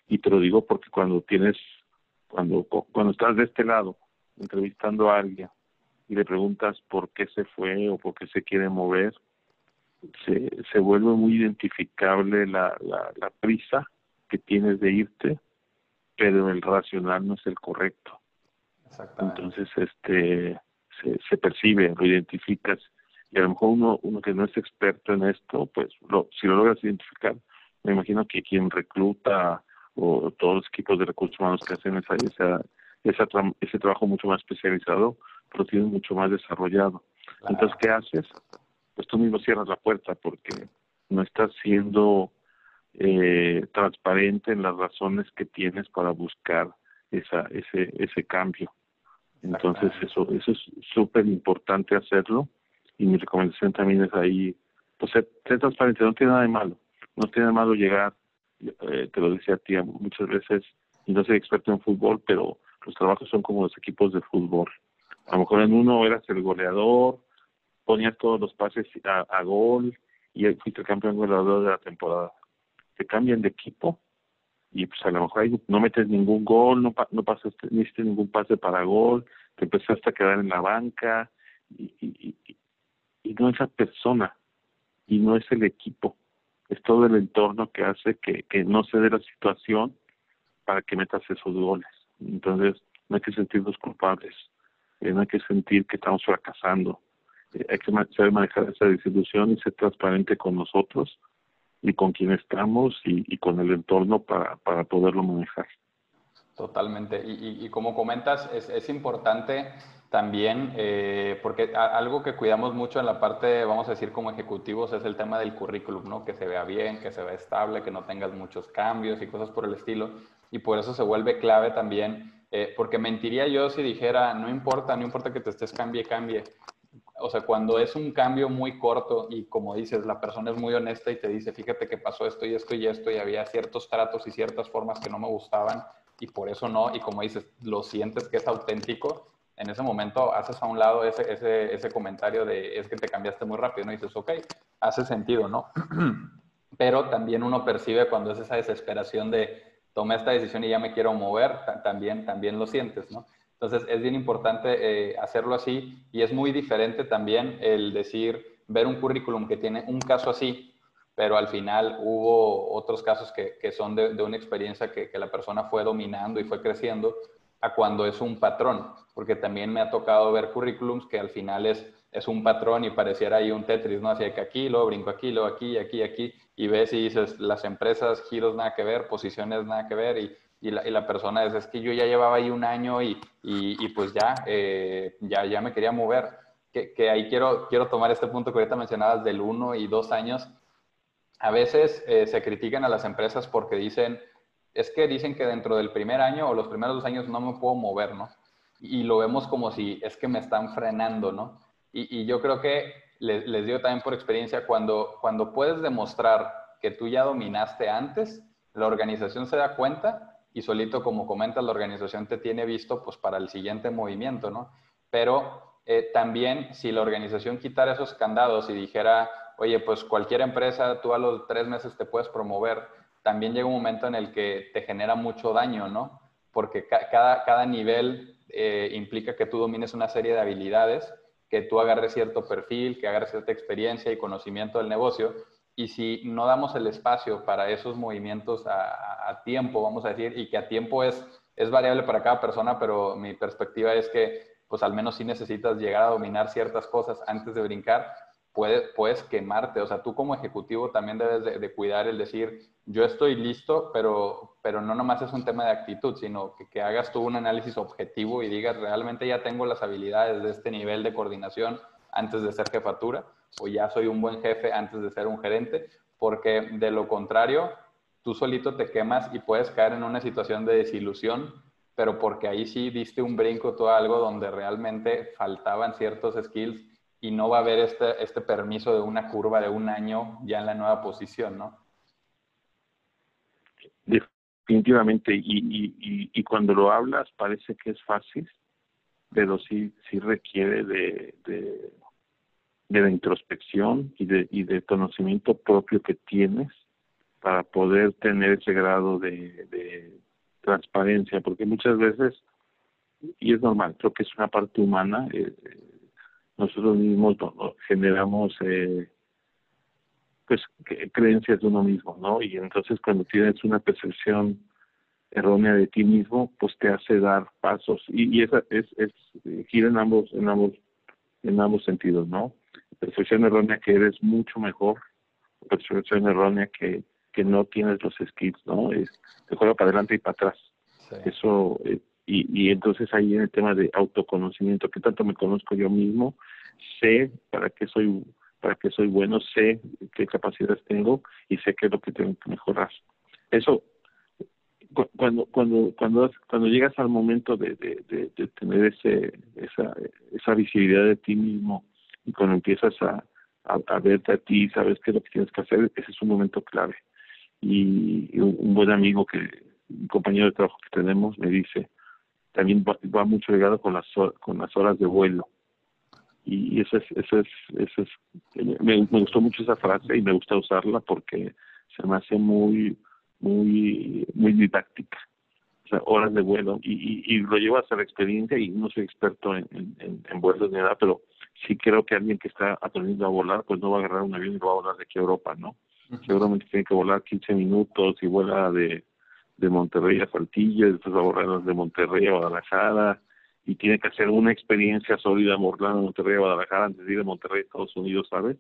Y te lo digo porque cuando tienes, cuando, cuando estás de este lado, entrevistando a alguien y le preguntas por qué se fue o por qué se quiere mover, se, se vuelve muy identificable la, la, la prisa que tienes de irte, pero el racional no es el correcto. Entonces, este, se, se percibe, lo identificas y a lo mejor uno, uno que no es experto en esto, pues lo, si lo logras identificar, me imagino que quien recluta o todos los equipos de recursos humanos que hacen esa, esa, esa ese trabajo mucho más especializado, lo tienen mucho más desarrollado. Entonces, ¿qué haces? Pues tú mismo cierras la puerta porque no estás siendo eh, transparente en las razones que tienes para buscar esa, ese, ese cambio Entonces eso, eso es súper importante hacerlo y mi recomendación también es ahí, pues ser, transparente, no tiene nada de malo, no tiene nada de malo llegar, eh, te lo decía a ti muchas veces, no soy experto en fútbol, pero los trabajos son como los equipos de fútbol. A lo mejor en uno eras el goleador, ponías todos los pases a, gol y fuiste el campeón goleador de la temporada. Te cambian de equipo y pues a lo mejor ahí no metes ningún gol, no, no pasaste, ni hiciste ningún pase para gol, te empezaste a quedar en la banca y, y, y, no esa persona y no es el equipo, es todo el entorno que hace que, que no se dé la situación para que metas esos goles. Entonces no hay que sentirnos culpables, eh, no hay que sentir que estamos fracasando, eh, hay que saber manejar esa desilusión y ser transparente con nosotros y con quien estamos y, con el entorno para, para poderlo manejar. Totalmente. Y, y, como comentas, es, es importante también, eh, porque algo que cuidamos mucho en la parte, vamos a decir, como ejecutivos, es el tema del currículum, ¿no? Que se vea bien, que se vea estable, que no tengas muchos cambios y cosas por el estilo. Y por eso se vuelve clave también, eh, porque mentiría yo si dijera, no importa, no importa que te estés cambie, cambie o sea, cuando es un cambio muy corto y como dices, la persona es muy honesta y te dice, fíjate que pasó esto y esto y esto y había ciertos tratos y ciertas formas que no me gustaban y por eso no, y como dices, lo sientes que es auténtico, en ese momento haces a un lado ese, ese, ese comentario de es que te cambiaste muy rápido, ¿no? Y dices, ok, hace sentido, ¿no? Pero también uno percibe cuando es esa desesperación de tomé esta decisión y ya me quiero mover, también, también lo sientes, ¿no? Entonces es bien importante eh, hacerlo así y es muy diferente también el decir, ver un currículum que tiene un caso así, pero al final hubo otros casos que, que son de, una experiencia que, que, la persona fue dominando y fue creciendo, a cuando es un patrón, porque también me ha tocado ver currículums que al final es, es un patrón y pareciera ahí un Tetris, ¿no? Así que aquí, luego brinco aquí, luego aquí, aquí, aquí, y ves y dices, las empresas, giros nada que ver, posiciones nada que ver, y y la, y la persona es, es que yo ya llevaba ahí un año y, y, pues ya, eh, ya, ya me quería mover. Que, que, ahí quiero, quiero tomar este punto que ahorita mencionabas del uno y dos años. A veces eh, se critican a las empresas porque dicen, es que dicen que dentro del primer año o los primeros dos años no me puedo mover, ¿no? Y lo vemos como si es que me están frenando, ¿no? Y, y yo creo que les, les, digo también por experiencia, cuando, cuando puedes demostrar que tú ya dominaste antes, la organización se da cuenta y solito, como comentas, la organización te tiene visto pues para el siguiente movimiento, ¿no? Pero eh, también si la organización quitara esos candados y dijera, oye, pues cualquier empresa, tú a los tres meses te puedes promover, también llega un momento en el que te genera mucho daño, ¿no? Porque cada, cada nivel eh, implica que tú domines una serie de habilidades, que tú agarres cierto perfil, que agarres cierta experiencia y conocimiento del negocio, y si no damos el espacio para esos movimientos a, tiempo, vamos a decir, y que a tiempo es, es variable para cada persona, pero mi perspectiva es que pues al menos si necesitas llegar a dominar ciertas cosas antes de brincar, puedes, puedes quemarte. O sea, tú como ejecutivo también debes de, cuidar el decir, yo estoy listo, pero, pero no nomás es un tema de actitud, sino que, que hagas tú un análisis objetivo y digas, realmente ya tengo las habilidades de este nivel de coordinación antes de ser jefatura o ya soy un buen jefe antes de ser un gerente, porque de lo contrario, tú solito te quemas y puedes caer en una situación de desilusión, pero porque ahí sí diste un brinco, todo algo donde realmente faltaban ciertos skills y no va a haber este, este permiso de una curva de un año ya en la nueva posición, ¿no? Definitivamente, y, y, cuando lo hablas parece que es fácil, pero sí, sí requiere de la introspección y de, y de conocimiento propio que tienes para poder tener ese grado de, de transparencia, porque muchas veces, y es normal, creo que es una parte humana, eh, nosotros mismos generamos eh, pues creencias de uno mismo, ¿no? Y entonces cuando tienes una percepción errónea de ti mismo, pues te hace dar pasos y, y esa es, es gira en ambos en ambos en ambos sentidos, ¿no? Percepción errónea que eres mucho mejor, percepción errónea que, que no tienes los skills, ¿no? Es, te juega para adelante y para atrás. Eso, eh, y, y entonces ahí en el tema de autoconocimiento, que tanto me conozco yo mismo, sé para qué soy para qué soy bueno, sé qué capacidades tengo y sé qué es lo que tengo que mejorar. Eso cuando cuando cuando cuando llegas al momento de, de, de, tener ese esa esa visibilidad de ti mismo y cuando empiezas a, a, verte a ti sabes qué es lo que tienes que hacer ese es un momento clave. Y, un, buen amigo que un compañero de trabajo que tenemos me dice también va, mucho ligado con las con las horas de vuelo. Y eso es eso es eso es me, me gustó mucho esa frase y me gusta usarla porque se me hace muy muy muy didáctica o sea horas de vuelo y, y, lo llevo hasta la experiencia y no soy experto en, en, en, vuelos ni nada pero sí creo que alguien que está aprendiendo a volar pues no va a agarrar un avión y va a volar de aquí a Europa no seguramente tiene que volar 15 minutos y vuela de de Monterrey a Saltillo después va a volar de Monterrey a Guadalajara y tiene que hacer una experiencia sólida de Monterrey a Guadalajara antes de ir de Monterrey a Estados Unidos ¿sabes?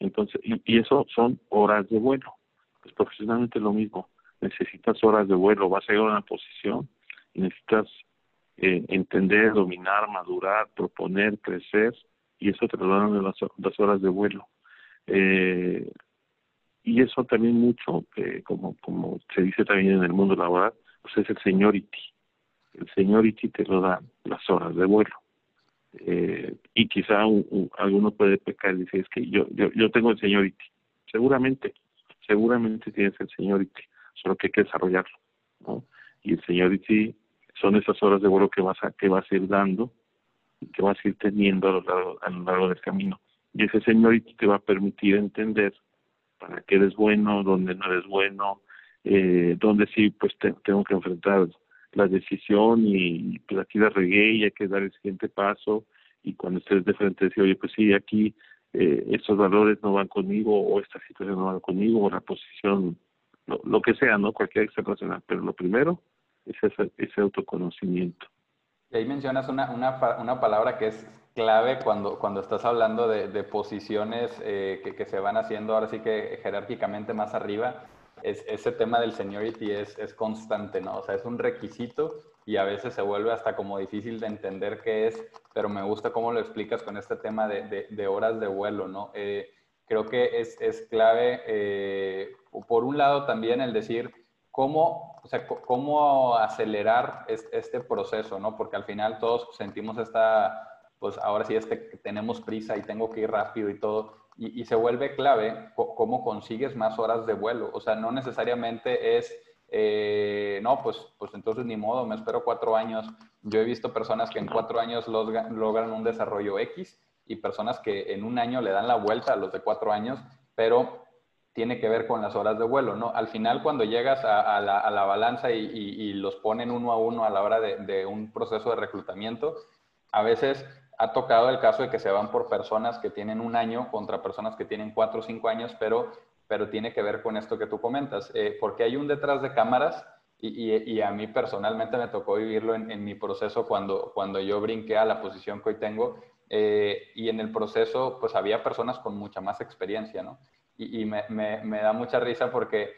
entonces y, y eso son horas de vuelo pues profesionalmente lo mismo necesitas horas de vuelo, vas a llegar a una posición y necesitas eh, entender, dominar, madurar, proponer, crecer, y eso te lo dan en las, horas de vuelo. Eh, y eso también mucho, eh, como, como se dice también en el mundo laboral, pues es el seniority. El seniority te lo dan las horas de vuelo. Eh, y quizá alguno puede pecar y decir, es que yo, yo, yo tengo el seniority. Seguramente, seguramente tienes el seniority solo que hay que desarrollarlo, ¿no? Y el Seniority son esas horas de vuelo que vas a, que vas a ir dando y que vas a ir teniendo a lo largo, a lo largo del camino. Y ese Seniority te va a permitir entender para qué eres bueno, dónde no eres bueno, eh, dónde sí pues tengo que enfrentar la decisión y pues aquí la regué y hay que dar el siguiente paso y cuando estés de frente decir, oye, pues sí, aquí eh, estos valores no van conmigo o esta situación no va conmigo o la posición lo, que sea, ¿no? Cualquier extra pero lo primero es ese, ese autoconocimiento. Y ahí mencionas una, una, una, palabra que es clave cuando, cuando estás hablando de, de posiciones eh, que, que, se van haciendo ahora sí que jerárquicamente más arriba. Es, ese tema del seniority es, es constante, ¿no? O sea, es un requisito y a veces se vuelve hasta como difícil de entender qué es, pero me gusta cómo lo explicas con este tema de, de, de horas de vuelo, ¿no? Eh, creo que es, es clave, eh, por un lado también el decir cómo, o sea, cómo acelerar este proceso, ¿no? Porque al final todos sentimos esta, pues ahora sí este, tenemos prisa y tengo que ir rápido y todo, y, se vuelve clave cómo consigues más horas de vuelo, o sea, no necesariamente es... Eh, no, pues, pues entonces ni modo, me espero cuatro años. Yo he visto personas que en cuatro años logran un desarrollo X y personas que en un año le dan la vuelta a los de cuatro años, pero tiene que ver con las horas de vuelo, ¿no? Al final, cuando llegas a, la, balanza y, los ponen uno a uno a la hora de, un proceso de reclutamiento, a veces ha tocado el caso de que se van por personas que tienen un año contra personas que tienen cuatro o cinco años, pero, pero tiene que ver con esto que tú comentas, eh, porque hay un detrás de cámaras y, a mí personalmente me tocó vivirlo en, en, mi proceso cuando, cuando yo brinqué a la posición que hoy tengo, eh, y en el proceso, pues había personas con mucha más experiencia, ¿no? Y, me, me, da mucha risa porque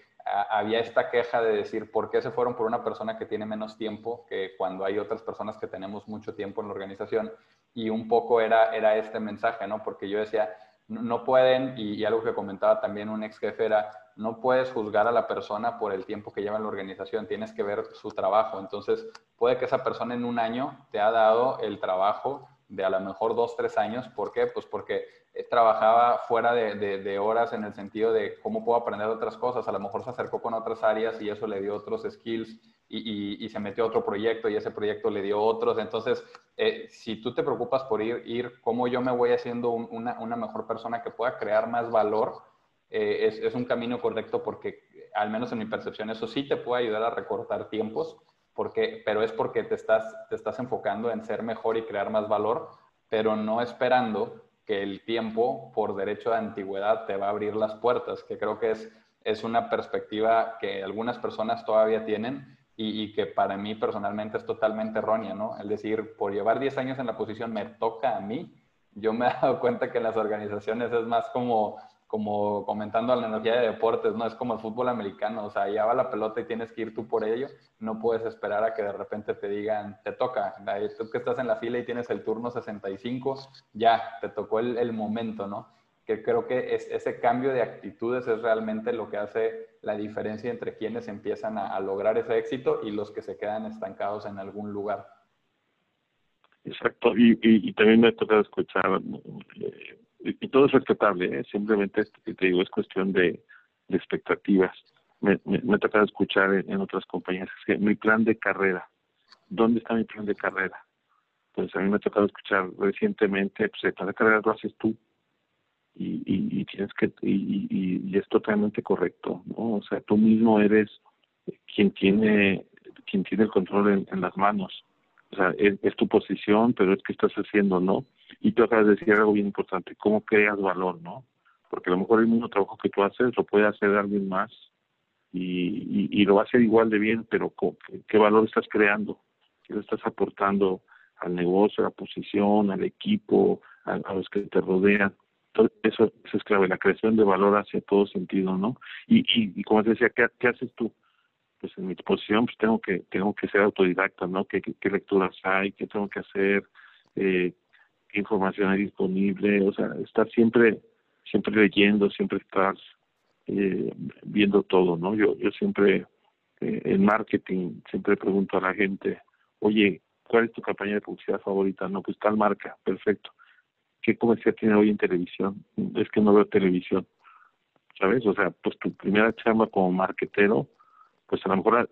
había esta queja de decir, ¿por qué se fueron por una persona que tiene menos tiempo que cuando hay otras personas que tenemos mucho tiempo en la organización? Y un poco era, era este mensaje, ¿no? Porque yo decía, no pueden, y, algo que comentaba también un ex jefe era, no puedes juzgar a la persona por el tiempo que lleva en la organización, tienes que ver su trabajo. Entonces, puede que esa persona en un año te ha dado el trabajo de a lo mejor dos, tres años. ¿Por qué? Pues porque trabajaba fuera de, de, horas en el sentido de cómo puedo aprender otras cosas. A lo mejor se acercó con otras áreas y eso le dio otros skills y, y, se metió a otro proyecto y ese proyecto le dio otros. Entonces, eh, si tú te preocupas por ir, ir cómo yo me voy haciendo una, una, mejor persona que pueda crear más valor, eh, es, es un camino correcto porque, al menos en mi percepción, eso sí te puede ayudar a recortar tiempos porque, pero es porque te estás, te estás enfocando en ser mejor y crear más valor, pero no esperando que el tiempo por derecho de antigüedad te va a abrir las puertas, que creo que es, es una perspectiva que algunas personas todavía tienen y, y, que para mí personalmente es totalmente errónea, ¿no? Es decir, por llevar 10 años en la posición me toca a mí. Yo me he dado cuenta que en las organizaciones es más como como comentando la analogía de deportes, ¿no? Es como el fútbol americano, o sea, ya va la pelota y tienes que ir tú por ello, no puedes esperar a que de repente te digan, te toca, tú que estás en la fila y tienes el turno 65, ya, te tocó el, el momento, ¿no? que creo que es, ese cambio de actitudes es realmente lo que hace la diferencia entre quienes empiezan a, lograr ese éxito y los que se quedan estancados en algún lugar. Exacto, y, también me ha tocado escuchar, eh, y todo es respetable, ¿eh? simplemente te digo, es cuestión de, expectativas. Me, me, ha tocado escuchar en, otras compañías, que mi plan de carrera, ¿dónde está mi plan de carrera? Pues a mí me ha tocado escuchar recientemente, pues el plan de carrera lo haces tú, y, y, tienes que y, y, es totalmente correcto no o sea tú mismo eres quien tiene quien tiene el control en, las manos o sea es, tu posición pero es que estás haciendo no y tú acabas de decir algo bien importante cómo creas valor no porque a lo mejor el mismo trabajo que tú haces lo puede hacer alguien más y, y, lo va a hacer igual de bien pero ¿qué, valor estás creando qué le estás aportando al negocio a la posición al equipo a los que te rodean eso, es clave, la creación de valor hacia todo sentido, ¿no? Y, y, como te decía, ¿qué, ¿qué, haces tú? Pues en mi exposición pues tengo que tengo que ser autodidacta, ¿no? ¿Qué, qué, lecturas hay? ¿Qué tengo que hacer? Eh, ¿Qué información hay disponible? O sea, estar siempre siempre leyendo, siempre estar eh, viendo todo, ¿no? Yo yo siempre eh, en marketing siempre pregunto a la gente, oye, ¿cuál es tu campaña de publicidad favorita? No, pues tal marca, perfecto ¿qué comercial tiene hoy en televisión? Es que no veo televisión, ¿sabes? O sea, pues tu primera chamba como marquetero, pues a lo mejor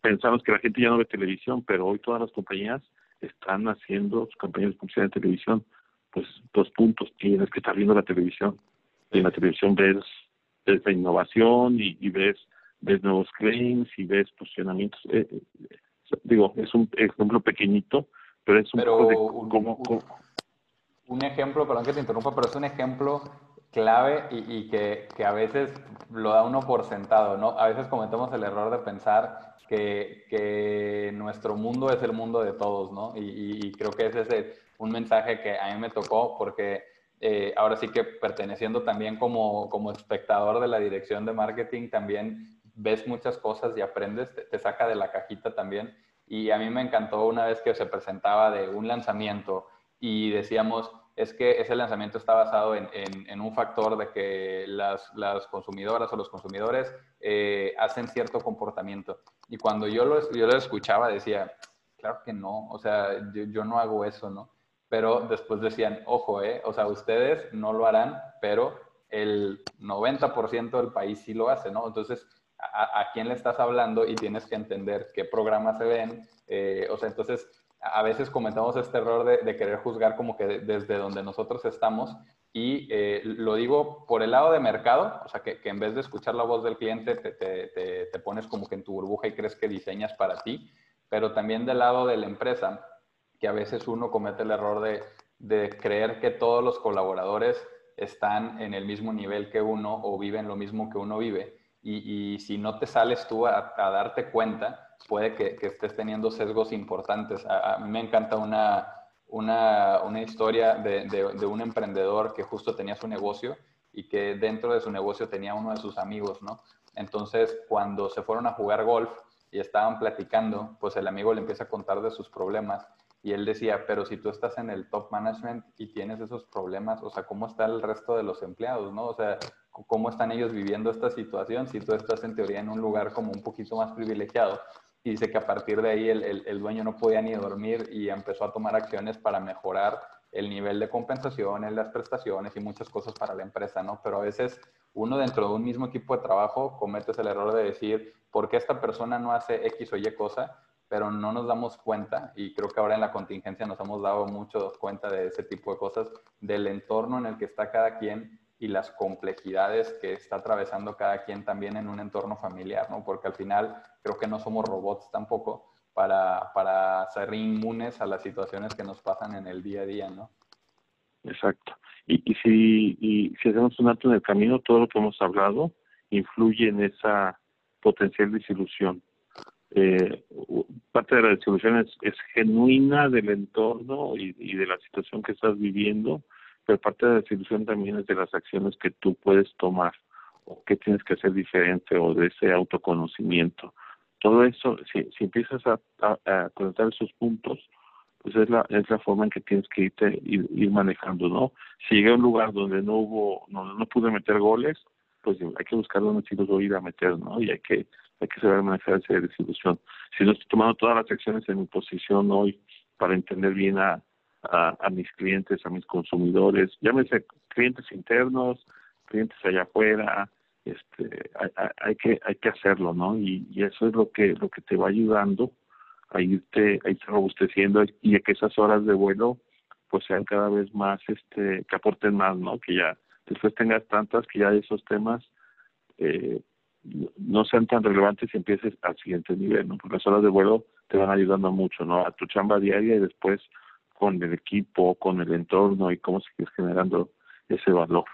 pensamos que la gente ya no ve televisión, pero hoy todas las compañías están haciendo sus campañas de publicidad en televisión. Pues dos puntos, tienes que estar viendo la televisión. En la televisión ves, ves la innovación y, ves, ves nuevos claims y ves posicionamientos. Eh, eh, digo, es un ejemplo pequeñito, pero es un poco de cómo, un, ejemplo, perdón que te interrumpa, pero es un ejemplo clave y, que, que, a veces lo da uno por sentado, ¿no? A veces cometemos el error de pensar que, que nuestro mundo es el mundo de todos, ¿no? Y, creo que ese es un mensaje que a mí me tocó porque eh, ahora sí que perteneciendo también como, como espectador de la dirección de marketing, también ves muchas cosas y aprendes, te saca de la cajita también. Y a mí me encantó una vez que se presentaba de un lanzamiento y decíamos, es que ese lanzamiento está basado en, en, un factor de que las, las, consumidoras o los consumidores eh, hacen cierto comportamiento. Y cuando yo lo, yo lo escuchaba decía, claro que no, o sea, yo, yo no hago eso, ¿no? Pero después decían, ojo, ¿eh? O sea, ustedes no lo harán, pero el 90% del país sí lo hace, ¿no? Entonces, a, quién le estás hablando y tienes que entender qué programas se ven. Eh, o sea, entonces a veces cometemos este error de, querer juzgar como que desde donde nosotros estamos y eh, lo digo por el lado de mercado, o sea, que, en vez de escuchar la voz del cliente te, te, te, pones como que en tu burbuja y crees que diseñas para ti, pero también del lado de la empresa, que a veces uno comete el error de, de creer que todos los colaboradores están en el mismo nivel que uno o viven lo mismo que uno vive. Y, si no te sales tú a, darte cuenta, puede que, estés teniendo sesgos importantes. A, mí me encanta una, una, una historia de, de, un emprendedor que justo tenía su negocio y que dentro de su negocio tenía uno de sus amigos, ¿no? Entonces, cuando se fueron a jugar golf y estaban platicando, pues el amigo le empieza a contar de sus problemas y él decía, pero si tú estás en el top management y tienes esos problemas, o sea, ¿cómo está el resto de los empleados, no? O sea, ¿cómo están ellos viviendo esta situación si tú estás en teoría en un lugar como un poquito más privilegiado? Y dice que a partir de ahí el, el, dueño no podía ni dormir y empezó a tomar acciones para mejorar el nivel de compensación, en las prestaciones y muchas cosas para la empresa, ¿no? Pero a veces uno dentro de un mismo equipo de trabajo comete el error de decir, ¿por qué esta persona no hace X o Y cosa? pero no nos damos cuenta, y creo que ahora en la contingencia nos hemos dado mucho cuenta de ese tipo de cosas, del entorno en el que está cada quien y las complejidades que está atravesando cada quien también en un entorno familiar, ¿no? Porque al final creo que no somos robots tampoco para, para ser inmunes a las situaciones que nos pasan en el día a día, ¿no? Exacto. Y, y, si, y si hacemos un alto en el camino, todo lo que hemos hablado influye en esa potencial desilusión eh, parte de la distribución es, genuina del entorno y, de la situación que estás viviendo, pero parte de la distribución también es de las acciones que tú puedes tomar o qué tienes que hacer diferente o de ese autoconocimiento. Todo eso, si, si empiezas a, a, conectar esos puntos, pues es la, es la forma en que tienes que irte, ir, manejando, ¿no? Si llegué a un lugar donde no hubo, no, no pude meter goles, pues hay que buscar donde sí los voy a ir a meter, ¿no? Y hay que, hay que saber manejar esa desilusión. Si no estoy tomando todas las acciones en mi posición hoy para entender bien a, a, mis clientes, a mis consumidores, llámese clientes internos, clientes allá afuera, este, hay, que hay que hacerlo, ¿no? Y, y eso es lo que lo que te va ayudando a irte, a irte robusteciendo y a que esas horas de vuelo pues sean cada vez más, este, que aporten más, ¿no? Que ya después tengas tantas que ya esos temas eh, no sean tan relevantes y empieces al siguiente nivel, ¿no? Porque las horas de vuelo te van ayudando mucho, ¿no? A tu chamba diaria y después con el equipo, con el entorno y cómo sigues generando ese valor.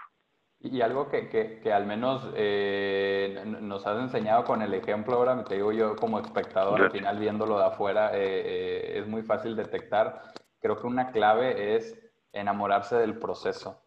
Y algo que, que, que al menos eh, nos has enseñado con el ejemplo, ahora te digo yo como espectador, al final viéndolo de afuera, eh, eh, es muy fácil detectar. Creo que una clave es enamorarse del proceso.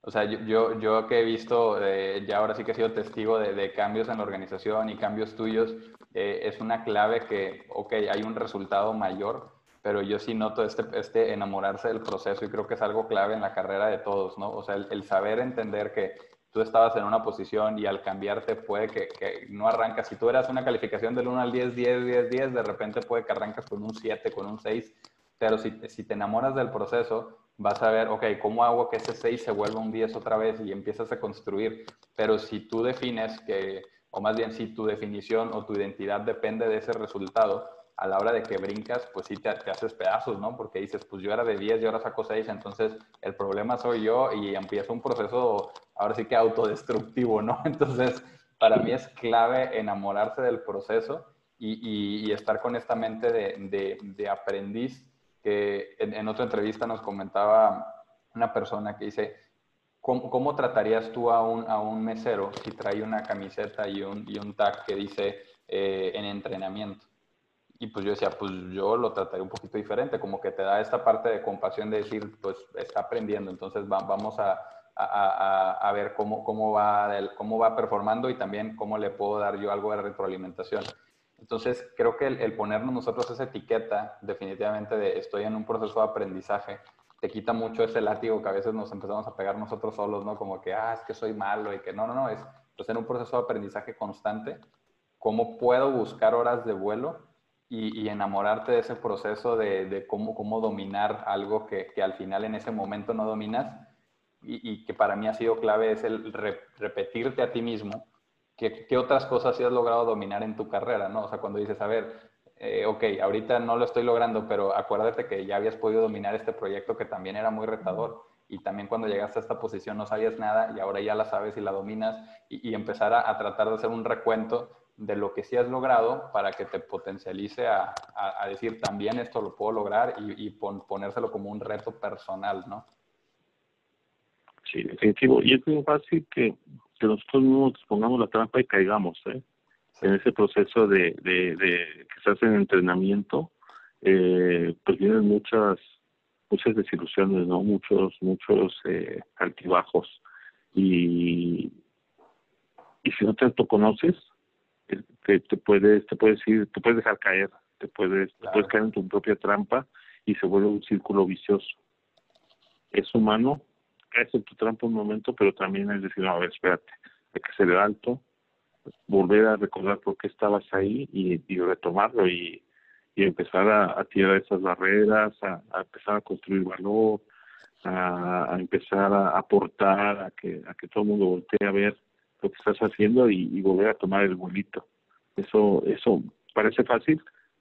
O sea, yo, yo, yo que he visto, ya ahora sí que he sido testigo de, de cambios en la organización y cambios tuyos, es una clave que, ok, hay un resultado mayor, pero yo sí noto este, este enamorarse del proceso y creo que es algo clave en la carrera de todos, ¿no? O sea, el, saber entender que tú estabas en una posición y al cambiarte puede que, no arrancas. Si tú eras una calificación del 1 al 10, 10, 10, 10, de repente puede que arrancas con un 7, con un 6, pero si, si te enamoras del proceso, vas a ver, ok, ¿cómo hago que ese 6 se vuelva un 10 otra vez y empiezas a construir? Pero si tú defines que, o más bien si tu definición o tu identidad depende de ese resultado, a la hora de que brincas, pues sí te, haces pedazos, ¿no? Porque dices, pues yo era de 10 y ahora saco 6, entonces el problema soy yo y empieza un proceso, ahora sí que autodestructivo, ¿no? Entonces, para mí es clave enamorarse del proceso y, estar con esta mente de, aprendiz, que en, otra entrevista nos comentaba una persona que dice, ¿cómo, tratarías tú a un, a un, mesero si trae una camiseta y un, y un tag que dice eh, en entrenamiento? Y pues yo decía, pues yo lo trataría un poquito diferente, como que te da esta parte de compasión de decir, pues está aprendiendo, entonces vamos a, a, a, ver cómo, cómo, va, cómo va performando y también cómo le puedo dar yo algo de retroalimentación. Entonces, creo que el, el, ponernos nosotros esa etiqueta definitivamente de estoy en un proceso de aprendizaje, te quita mucho ese látigo que a veces nos empezamos a pegar nosotros solos, ¿no? Como que, ah, es que soy malo y que no, no, no, es pues en un proceso de aprendizaje constante. ¿Cómo puedo buscar horas de vuelo y, enamorarte de ese proceso de, cómo, cómo, dominar algo que, que, al final en ese momento no dominas y, que para mí ha sido clave es el repetirte a ti mismo qué, qué otras cosas sí has logrado dominar en tu carrera, ¿no? O sea, cuando dices, a ver, eh, ok, ahorita no lo estoy logrando, pero acuérdate que ya habías podido dominar este proyecto que también era muy retador y también cuando llegaste a esta posición no sabías nada y ahora ya la sabes y la dominas y, empezar a, a, tratar de hacer un recuento de lo que sí has logrado para que te potencialice a, decir también esto lo puedo lograr y, ponérselo como un reto personal, ¿no? Sí, definitivo. Y es muy fácil que, nosotros mismos pongamos la trampa y caigamos, ¿eh? En ese proceso de, de, de que estás en entrenamiento, eh, pues vienen muchas muchas desilusiones, ¿no? Muchos, muchos eh, altibajos. Y, y si no te conoces te, te puedes te puedes ir te puedes dejar caer te puedes te puedes caer en tu propia trampa y se vuelve un círculo vicioso. Es humano caes en tu trampa un momento pero también es decir a ver espérate hay que ser alto volver a recordar por qué estabas ahí y, y retomarlo y, y empezar a, tirar esas barreras a, a, empezar a construir valor a, a empezar a aportar a que a que todo el mundo voltee a ver lo que estás haciendo y, volver a tomar el vuelito. Eso, eso parece fácil,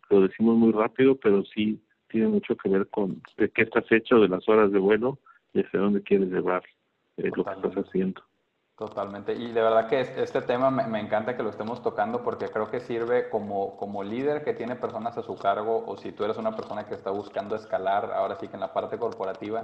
lo decimos muy rápido, pero sí tiene mucho que ver con de qué estás hecho, de las horas de vuelo y hacia dónde quieres llevar eh, lo que estás haciendo. Totalmente. Y de verdad que este tema me, me, encanta que lo estemos tocando porque creo que sirve como, como líder que tiene personas a su cargo o si tú eres una persona que está buscando escalar, ahora sí que en la parte corporativa,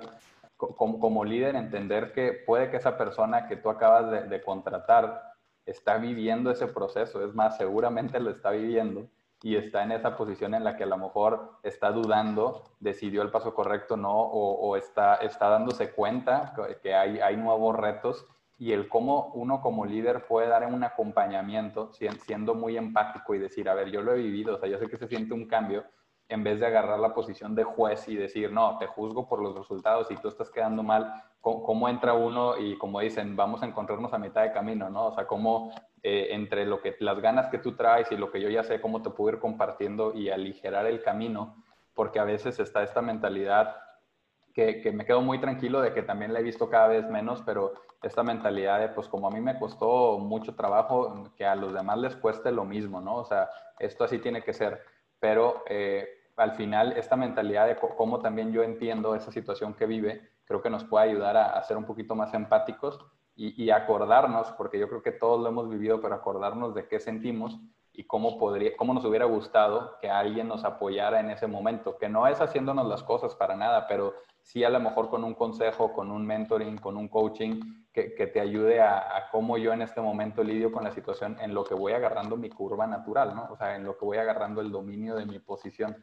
como, como líder entender que puede que esa persona que tú acabas de, contratar está viviendo ese proceso, es más, seguramente lo está viviendo y está en esa posición en la que a lo mejor está dudando, decidió el paso correcto o no, o, está, está dándose cuenta que hay, hay nuevos retos y el cómo uno como líder puede dar un acompañamiento siendo muy empático y decir, a ver, yo lo he vivido, o sea, yo sé que se siente un cambio, en vez de agarrar la posición de juez y decir, no, te juzgo por los resultados y tú estás quedando mal, ¿cómo, entra uno y como dicen, vamos a encontrarnos a mitad de camino, ¿no? O sea, cómo eh, entre lo que, las ganas que tú traes y lo que yo ya sé, cómo te puedo ir compartiendo y aligerar el camino, porque a veces está esta mentalidad que, que, me quedo muy tranquilo de que también la he visto cada vez menos, pero esta mentalidad de, pues como a mí me costó mucho trabajo, que a los demás les cueste lo mismo, ¿no? O sea, esto así tiene que ser, pero eh, al final esta mentalidad de cómo también yo entiendo esa situación que vive, creo que nos puede ayudar a, ser un poquito más empáticos y, acordarnos, porque yo creo que todos lo hemos vivido, pero acordarnos de qué sentimos y cómo, podría, cómo nos hubiera gustado que alguien nos apoyara en ese momento, que no es haciéndonos las cosas para nada, pero sí a lo mejor con un consejo, con un mentoring, con un coaching que, te ayude a, a, cómo yo en este momento lidio con la situación en lo que voy agarrando mi curva natural, ¿no? O sea, en lo que voy agarrando el dominio de mi posición.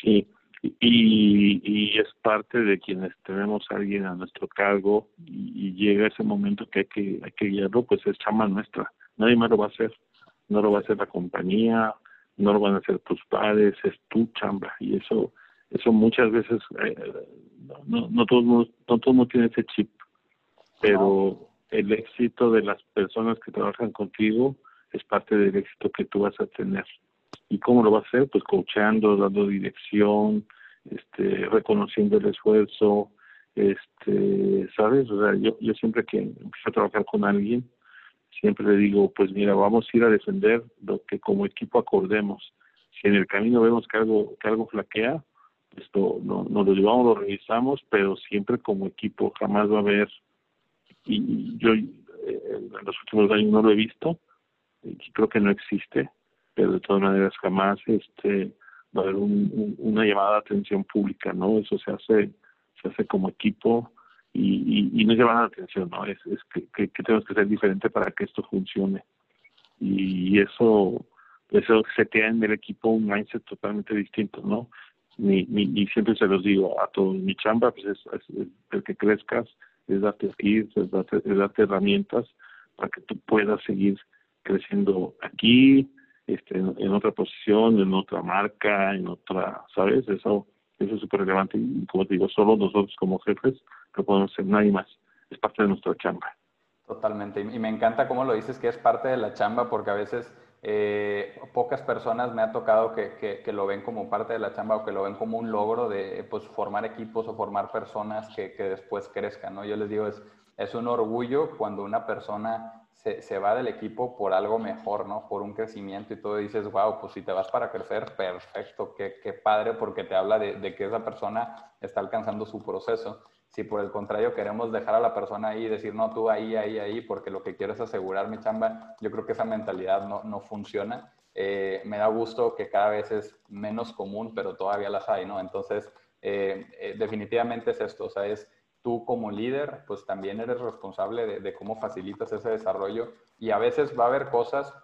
Sí, y, y es parte de quienes tenemos a alguien a nuestro cargo y, llega ese momento que hay que, hay que guiarlo, pues es chama nuestra. Nadie más lo va a hacer. No lo va a hacer la compañía, no lo van a hacer tus padres, es tu chamba. Y eso eso muchas veces, eh, no, no, todo no todo el mundo tiene ese chip, pero el éxito de las personas que trabajan contigo es parte del éxito que tú vas a tener. ¿Y cómo lo vas a hacer? Pues coachando, dando dirección, este, reconociendo el esfuerzo, este, ¿sabes? O sea, yo, yo siempre que empiezo a trabajar con alguien, siempre le digo, pues mira, vamos a ir a defender lo que como equipo acordemos. Si en el camino vemos que algo, que algo flaquea, esto no, nos lo llevamos, lo revisamos, pero siempre como equipo jamás va a haber, y yo eh, en los últimos años no lo he visto, y creo que no existe, pero de todas maneras jamás este va a haber un, una llamada de atención pública, ¿no? Eso se hace se hace como equipo y, y, no es llamada de atención, ¿no? Es, es que, que, tenemos que ser diferente para que esto funcione. Y eso eso se queda en el equipo un mindset totalmente distinto, ¿no? Mi, mi, y siempre se los digo a todos, mi chamba pues es, el que crezcas, es darte skills, es darte, es darte herramientas para que tú puedas seguir creciendo aquí, este, en, otra posición, en otra marca, en otra, ¿sabes? Eso, eso es súper relevante y como te digo, solo nosotros como jefes lo podemos hacer, nadie más. Es parte de nuestra chamba. Totalmente. Y me encanta cómo lo dices que es parte de la chamba porque a veces eh, pocas personas me ha tocado que, que, lo ven como parte de la chamba o que lo ven como un logro de pues, formar equipos o formar personas que, que después crezcan. ¿no? Yo les digo, es, es un orgullo cuando una persona se, va del equipo por algo mejor, ¿no? Por un crecimiento y todo, y dices, wow, pues si te vas para crecer, perfecto, qué, qué padre, porque te habla de, de, que esa persona está alcanzando su proceso. Si por el contrario queremos dejar a la persona ahí y decir, no, tú ahí, ahí, ahí, porque lo que quiero es asegurar mi chamba, yo creo que esa mentalidad no, no funciona. Eh, me da gusto que cada vez es menos común, pero todavía las hay, ¿no? Entonces, eh, eh, definitivamente es esto, o sea, es tú como líder, pues también eres responsable de, cómo facilitas ese desarrollo y a veces va a haber cosas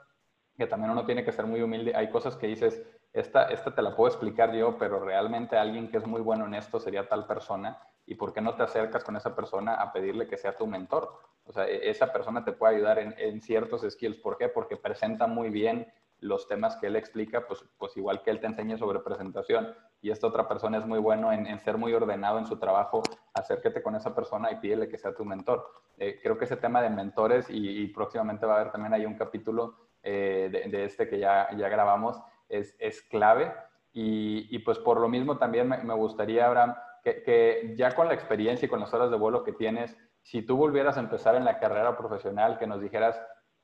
que también uno tiene que ser muy humilde. Hay cosas que dices, esta, esta te la puedo explicar yo, pero realmente alguien que es muy bueno en esto sería tal persona y por qué no te acercas con esa persona a pedirle que sea tu mentor. O sea, e, esa persona te puede ayudar en, en ciertos skills. ¿Por qué? Porque presenta muy bien los temas que él explica, pues, pues igual que él te enseña sobre presentación y esta otra persona es muy bueno en, ser muy ordenado en su trabajo, acérquete con esa persona y pídele que sea tu mentor. Eh, creo que ese tema de mentores y, próximamente va a haber también ahí un capítulo eh, de, este que ya, ya grabamos, es, es clave y, y, pues por lo mismo también me, me gustaría, Abraham, que, que ya con la experiencia y con las horas de vuelo que tienes, si tú volvieras a empezar en la carrera profesional, que nos dijeras,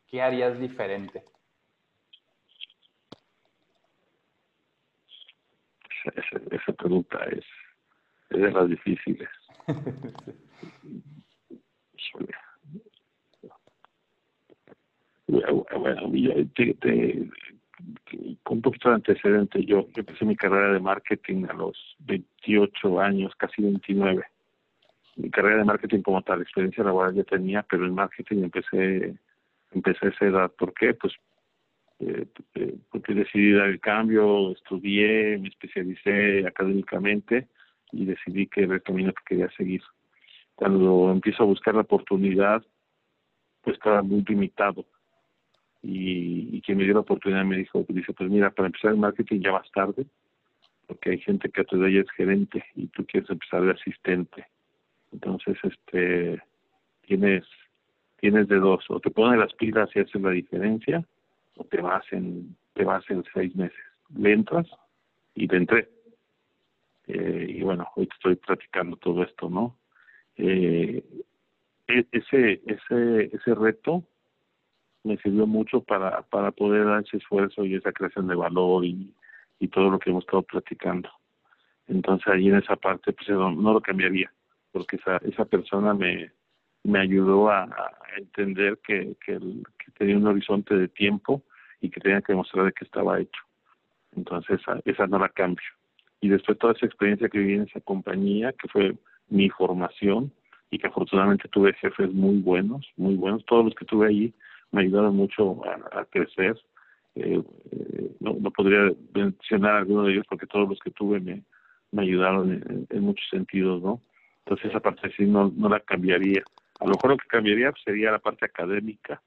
¿qué harías diferente? esa, pregunta es, de las difíciles. bueno, con un poquito de antecedente, yo, empecé mi carrera de marketing a los 28 años, casi 29. Mi carrera de marketing como tal, experiencia laboral ya tenía, pero en marketing empecé, empecé a esa edad. ¿Por qué? Pues eh, eh, porque decidí dar el cambio, estudié, me especialicé académicamente y decidí que era el camino que quería seguir. Cuando empiezo a buscar la oportunidad, pues estaba muy limitado. Y, quien me dio la oportunidad me dijo, dice, pues mira, para empezar el marketing ya vas tarde, porque hay gente que a tu edad es gerente y tú quieres empezar de asistente. Entonces, este, tienes, tienes de dos, o te pones las pilas y haces la diferencia, o te vas en, te vas en seis meses. Le entras y te entré. Eh, y bueno, hoy te estoy platicando todo esto, ¿no? Eh, e, ese, ese, ese reto me sirvió mucho para, para poder dar ese esfuerzo y esa creación de valor y, y todo lo que hemos estado platicando. Entonces ahí en esa parte pues no, lo cambiaría, porque esa, esa persona me, me ayudó a, entender que, que, que, tenía un horizonte de tiempo y que tenía que demostrar de que estaba hecho. Entonces esa, esa no la cambio. Y después toda esa experiencia que viví en esa compañía, que fue mi formación, y que afortunadamente tuve jefes muy buenos, muy buenos. Todos los que tuve allí me ayudaron mucho a, crecer. Eh, eh, no, podría mencionar alguno de ellos porque todos los que tuve me, me ayudaron en, muchos sentidos, ¿no? Entonces esa parte sí no, no la cambiaría. A lo mejor lo que cambiaría sería la parte académica,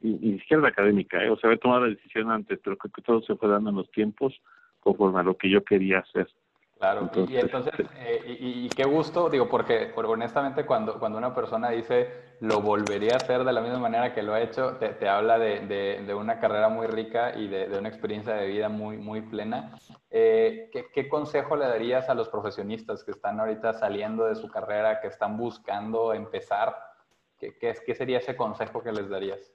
y, ni siquiera la académica, ¿eh? o sea, haber tomado la decisión antes, pero creo que todo se fue dando en los tiempos conforme a lo que yo quería hacer. Claro, y, entonces, eh, y, qué gusto, digo, porque, honestamente cuando, cuando una persona dice lo volvería a hacer de la misma manera que lo ha hecho, te, te habla de, de, una carrera muy rica y de, de, una experiencia de vida muy, muy plena. Eh, ¿qué, ¿qué, consejo le darías a los profesionistas que están ahorita saliendo de su carrera, que están buscando empezar? ¿Qué, qué, qué sería ese consejo que les darías?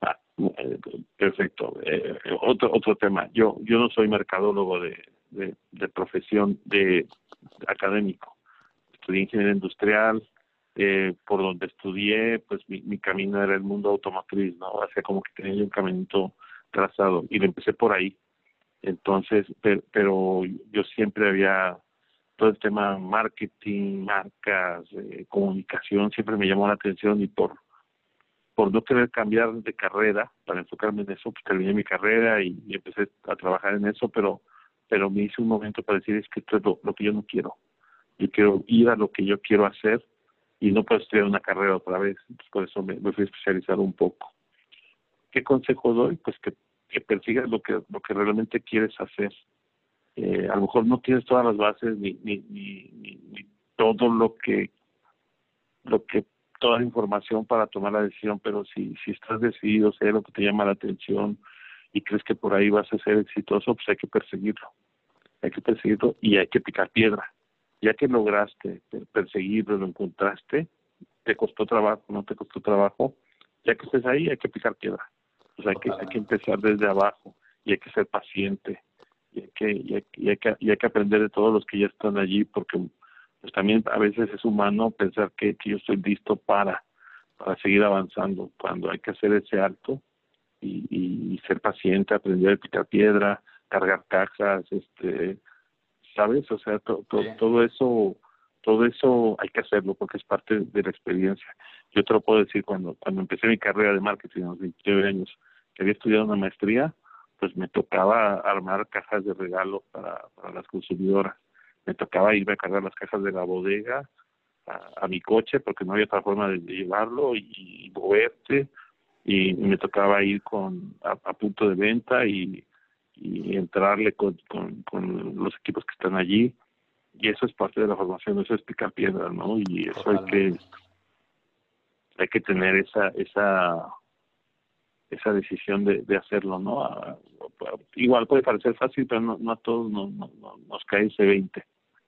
Ah, eh, perfecto. otro, otro tema. Yo, yo no soy mercadólogo de de, profesión de, académico. Estudié ingeniería industrial, eh, por donde estudié, pues mi, mi, camino era el mundo automotriz, ¿no? Hacía como que tenía un caminito trazado y lo empecé por ahí. Entonces, pero, yo siempre había todo el tema marketing, marcas, eh, comunicación, siempre me llamó la atención y por por no querer cambiar de carrera para enfocarme en eso, pues terminé mi carrera y empecé a trabajar en eso, pero pero me hice un momento para decir es que esto es lo, que yo no quiero. Yo quiero ir a lo que yo quiero hacer y no puedo estudiar una carrera otra vez. por eso me, fui a especializar un poco. ¿Qué consejo doy? Pues que, que persigas lo que, lo que realmente quieres hacer. Eh, a lo mejor no tienes todas las bases ni, ni, ni, ni, todo lo que, lo que, toda la información para tomar la decisión, pero si, si estás decidido, sé lo que te llama la atención, y crees que por ahí vas a ser exitoso, pues hay que perseguirlo. Hay que perseguirlo y hay que picar piedra. Ya que lograste perseguirlo, lo encontraste, te costó trabajo, no te costó trabajo, ya que estés ahí hay que picar piedra. Pues hay que, hay que empezar desde abajo y hay que ser paciente y hay que, y hay, que, y hay que aprender de todos los que ya están allí porque pues también a veces es humano pensar que, que yo estoy listo para, para seguir avanzando. Cuando hay que hacer ese alto, y, ser paciente, aprender a picar piedra, cargar cajas, este, ¿sabes? O sea, todo eso, todo eso hay que hacerlo porque es parte de la experiencia. Yo te lo puedo decir cuando, cuando empecé mi carrera de marketing a los 29 años, que había estudiado una maestría, pues me tocaba armar cajas de regalo para, para las consumidoras. Me tocaba irme a cargar las cajas de la bodega a, mi coche porque no había otra forma de, llevarlo y, y moverte y me tocaba ir con a, punto de venta y, y entrarle con, con, los equipos que están allí. Y eso es parte de la formación eso es picar piedra no y eso hay que hay que tener esa esa esa decisión de, de hacerlo no igual puede parecer fácil pero no, no a todos no, no, nos cae ese 20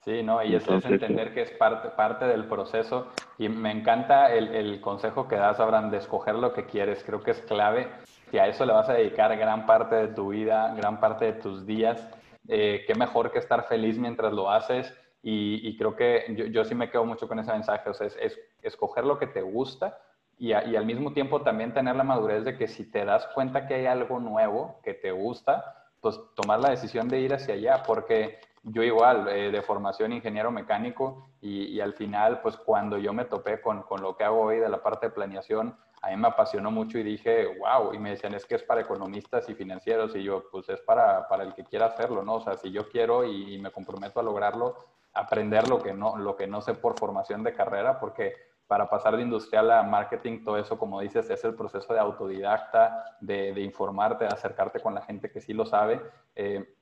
Sí, no, y eso es entender que es parte, parte del proceso. Y me encanta el, el, consejo que das, Abraham, de escoger lo que quieres. Creo que es clave. Si a eso le vas a dedicar gran parte de tu vida, gran parte de tus días, eh, qué mejor que estar feliz mientras lo haces. Y, y creo que yo, yo, sí me quedo mucho con ese mensaje. O sea, es, es escoger lo que te gusta y, y, al mismo tiempo también tener la madurez de que si te das cuenta que hay algo nuevo que te gusta, pues tomar la decisión de ir hacia allá, porque yo igual, eh, de formación ingeniero mecánico y, al final, pues cuando yo me topé con, con, lo que hago hoy de la parte de planeación, a mí me apasionó mucho y dije, wow, y me decían, es que es para economistas y financieros, y yo, pues es para, para el que quiera hacerlo, ¿no? O sea, si yo quiero y, me comprometo a lograrlo, aprender lo que, no, lo que no sé por formación de carrera, porque para pasar de industrial a marketing, todo eso, como dices, es el proceso de autodidacta, de, de informarte, de acercarte con la gente que sí lo sabe. Eh,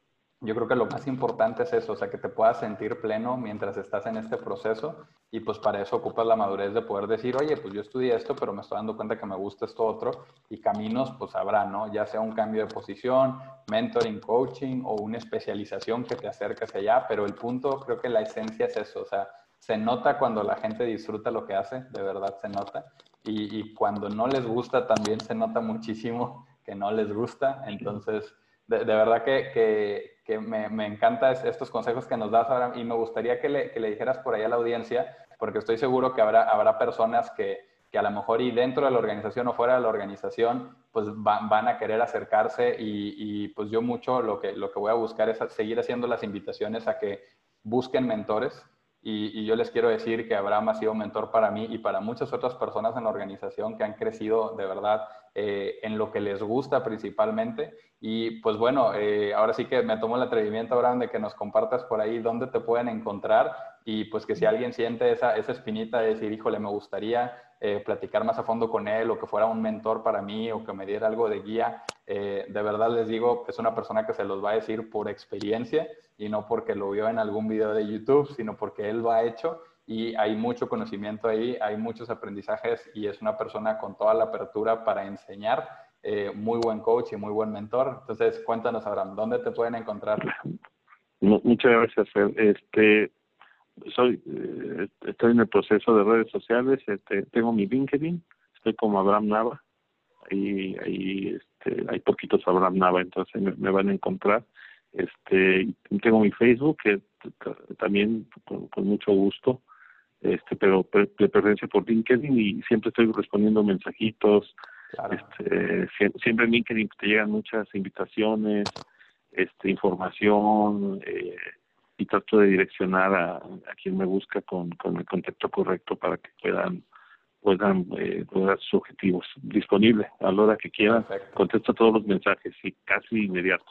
yo creo que lo más importante es eso, o sea, que te puedas sentir pleno mientras estás en este proceso y pues para eso ocupas la madurez de poder decir, oye, pues yo estudié esto, pero me estoy dando cuenta que me gusta esto otro y caminos pues habrá, ¿no? Ya sea un cambio de posición, mentoring, coaching o una especialización que te acerque hacia allá, pero el punto creo que la esencia es eso, o sea, se nota cuando la gente disfruta lo que hace, de verdad se nota, y, y cuando no les gusta también se nota muchísimo que no les gusta, entonces de, verdad que, que, que me, me encantan estos consejos que nos das ahora y me gustaría que le, que le, dijeras por ahí a la audiencia, porque estoy seguro que habrá, habrá personas que, que a lo mejor y dentro de la organización o fuera de la organización, pues van, van a querer acercarse y, y, pues yo mucho lo que, lo que voy a buscar es seguir haciendo las invitaciones a que busquen mentores, y, y, yo les quiero decir que Abraham ha sido mentor para mí y para muchas otras personas en la organización que han crecido de verdad eh, en lo que les gusta principalmente. Y pues bueno, eh, ahora sí que me tomo el atrevimiento, Abraham, de que nos compartas por ahí dónde te pueden encontrar y pues que si alguien siente esa, esa espinita de decir, híjole, me gustaría eh, platicar más a fondo con él o que fuera un mentor para mí o que me diera algo de guía, eh, de verdad les digo, es una persona que se los va a decir por experiencia y no porque lo vio en algún video de YouTube, sino porque él lo ha hecho y hay mucho conocimiento ahí, hay muchos aprendizajes y es una persona con toda la apertura para enseñar, eh, muy buen coach y muy buen mentor. Entonces, cuéntanos, Abraham, ¿dónde te pueden encontrar? Muchas gracias, Este, soy, eh, estoy en el proceso de redes sociales, este, tengo mi LinkedIn, estoy como Abraham Nava, y ahí este, hay poquitos Abraham Nava, entonces me, me van a encontrar este tengo mi Facebook que también con, con, mucho gusto este pero de preferencia por LinkedIn y siempre estoy respondiendo mensajitos claro. este siempre en LinkedIn te llegan muchas invitaciones este información eh, y trato de direccionar a, a quien me busca con, con el contacto correcto para que puedan puedan eh, lograr sus objetivos. Disponible a la hora que quieran. Perfecto. Contesto todos los mensajes y casi inmediatos.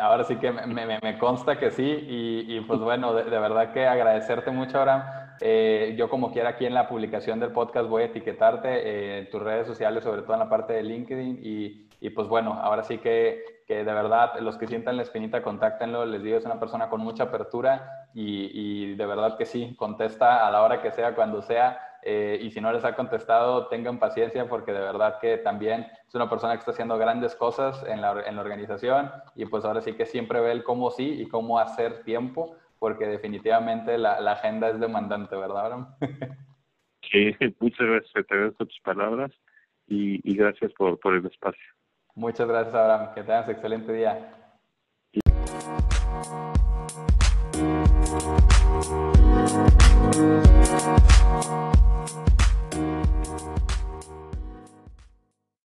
Ahora sí que me, me, me, consta que sí y, y pues bueno, de, de, verdad que agradecerte mucho, Abraham. Eh, yo como quiera aquí en la publicación del podcast voy a etiquetarte eh, en tus redes sociales, sobre todo en la parte de LinkedIn y, y pues bueno, ahora sí que, que, de verdad los que sientan la espinita, contáctenlo, les digo, es una persona con mucha apertura y, y de verdad que sí, contesta a la hora que sea, cuando sea eh, y si no les ha contestado, tengan paciencia porque de verdad que también es una persona que está haciendo grandes cosas en la, en la organización y pues ahora sí que siempre ve el cómo sí y cómo hacer tiempo porque definitivamente la, agenda es demandante, ¿verdad, Abraham? sí, muchas gracias, te agradezco tus palabras y, y gracias por, por el espacio. Muchas gracias, Abraham. Que tengas excelente día.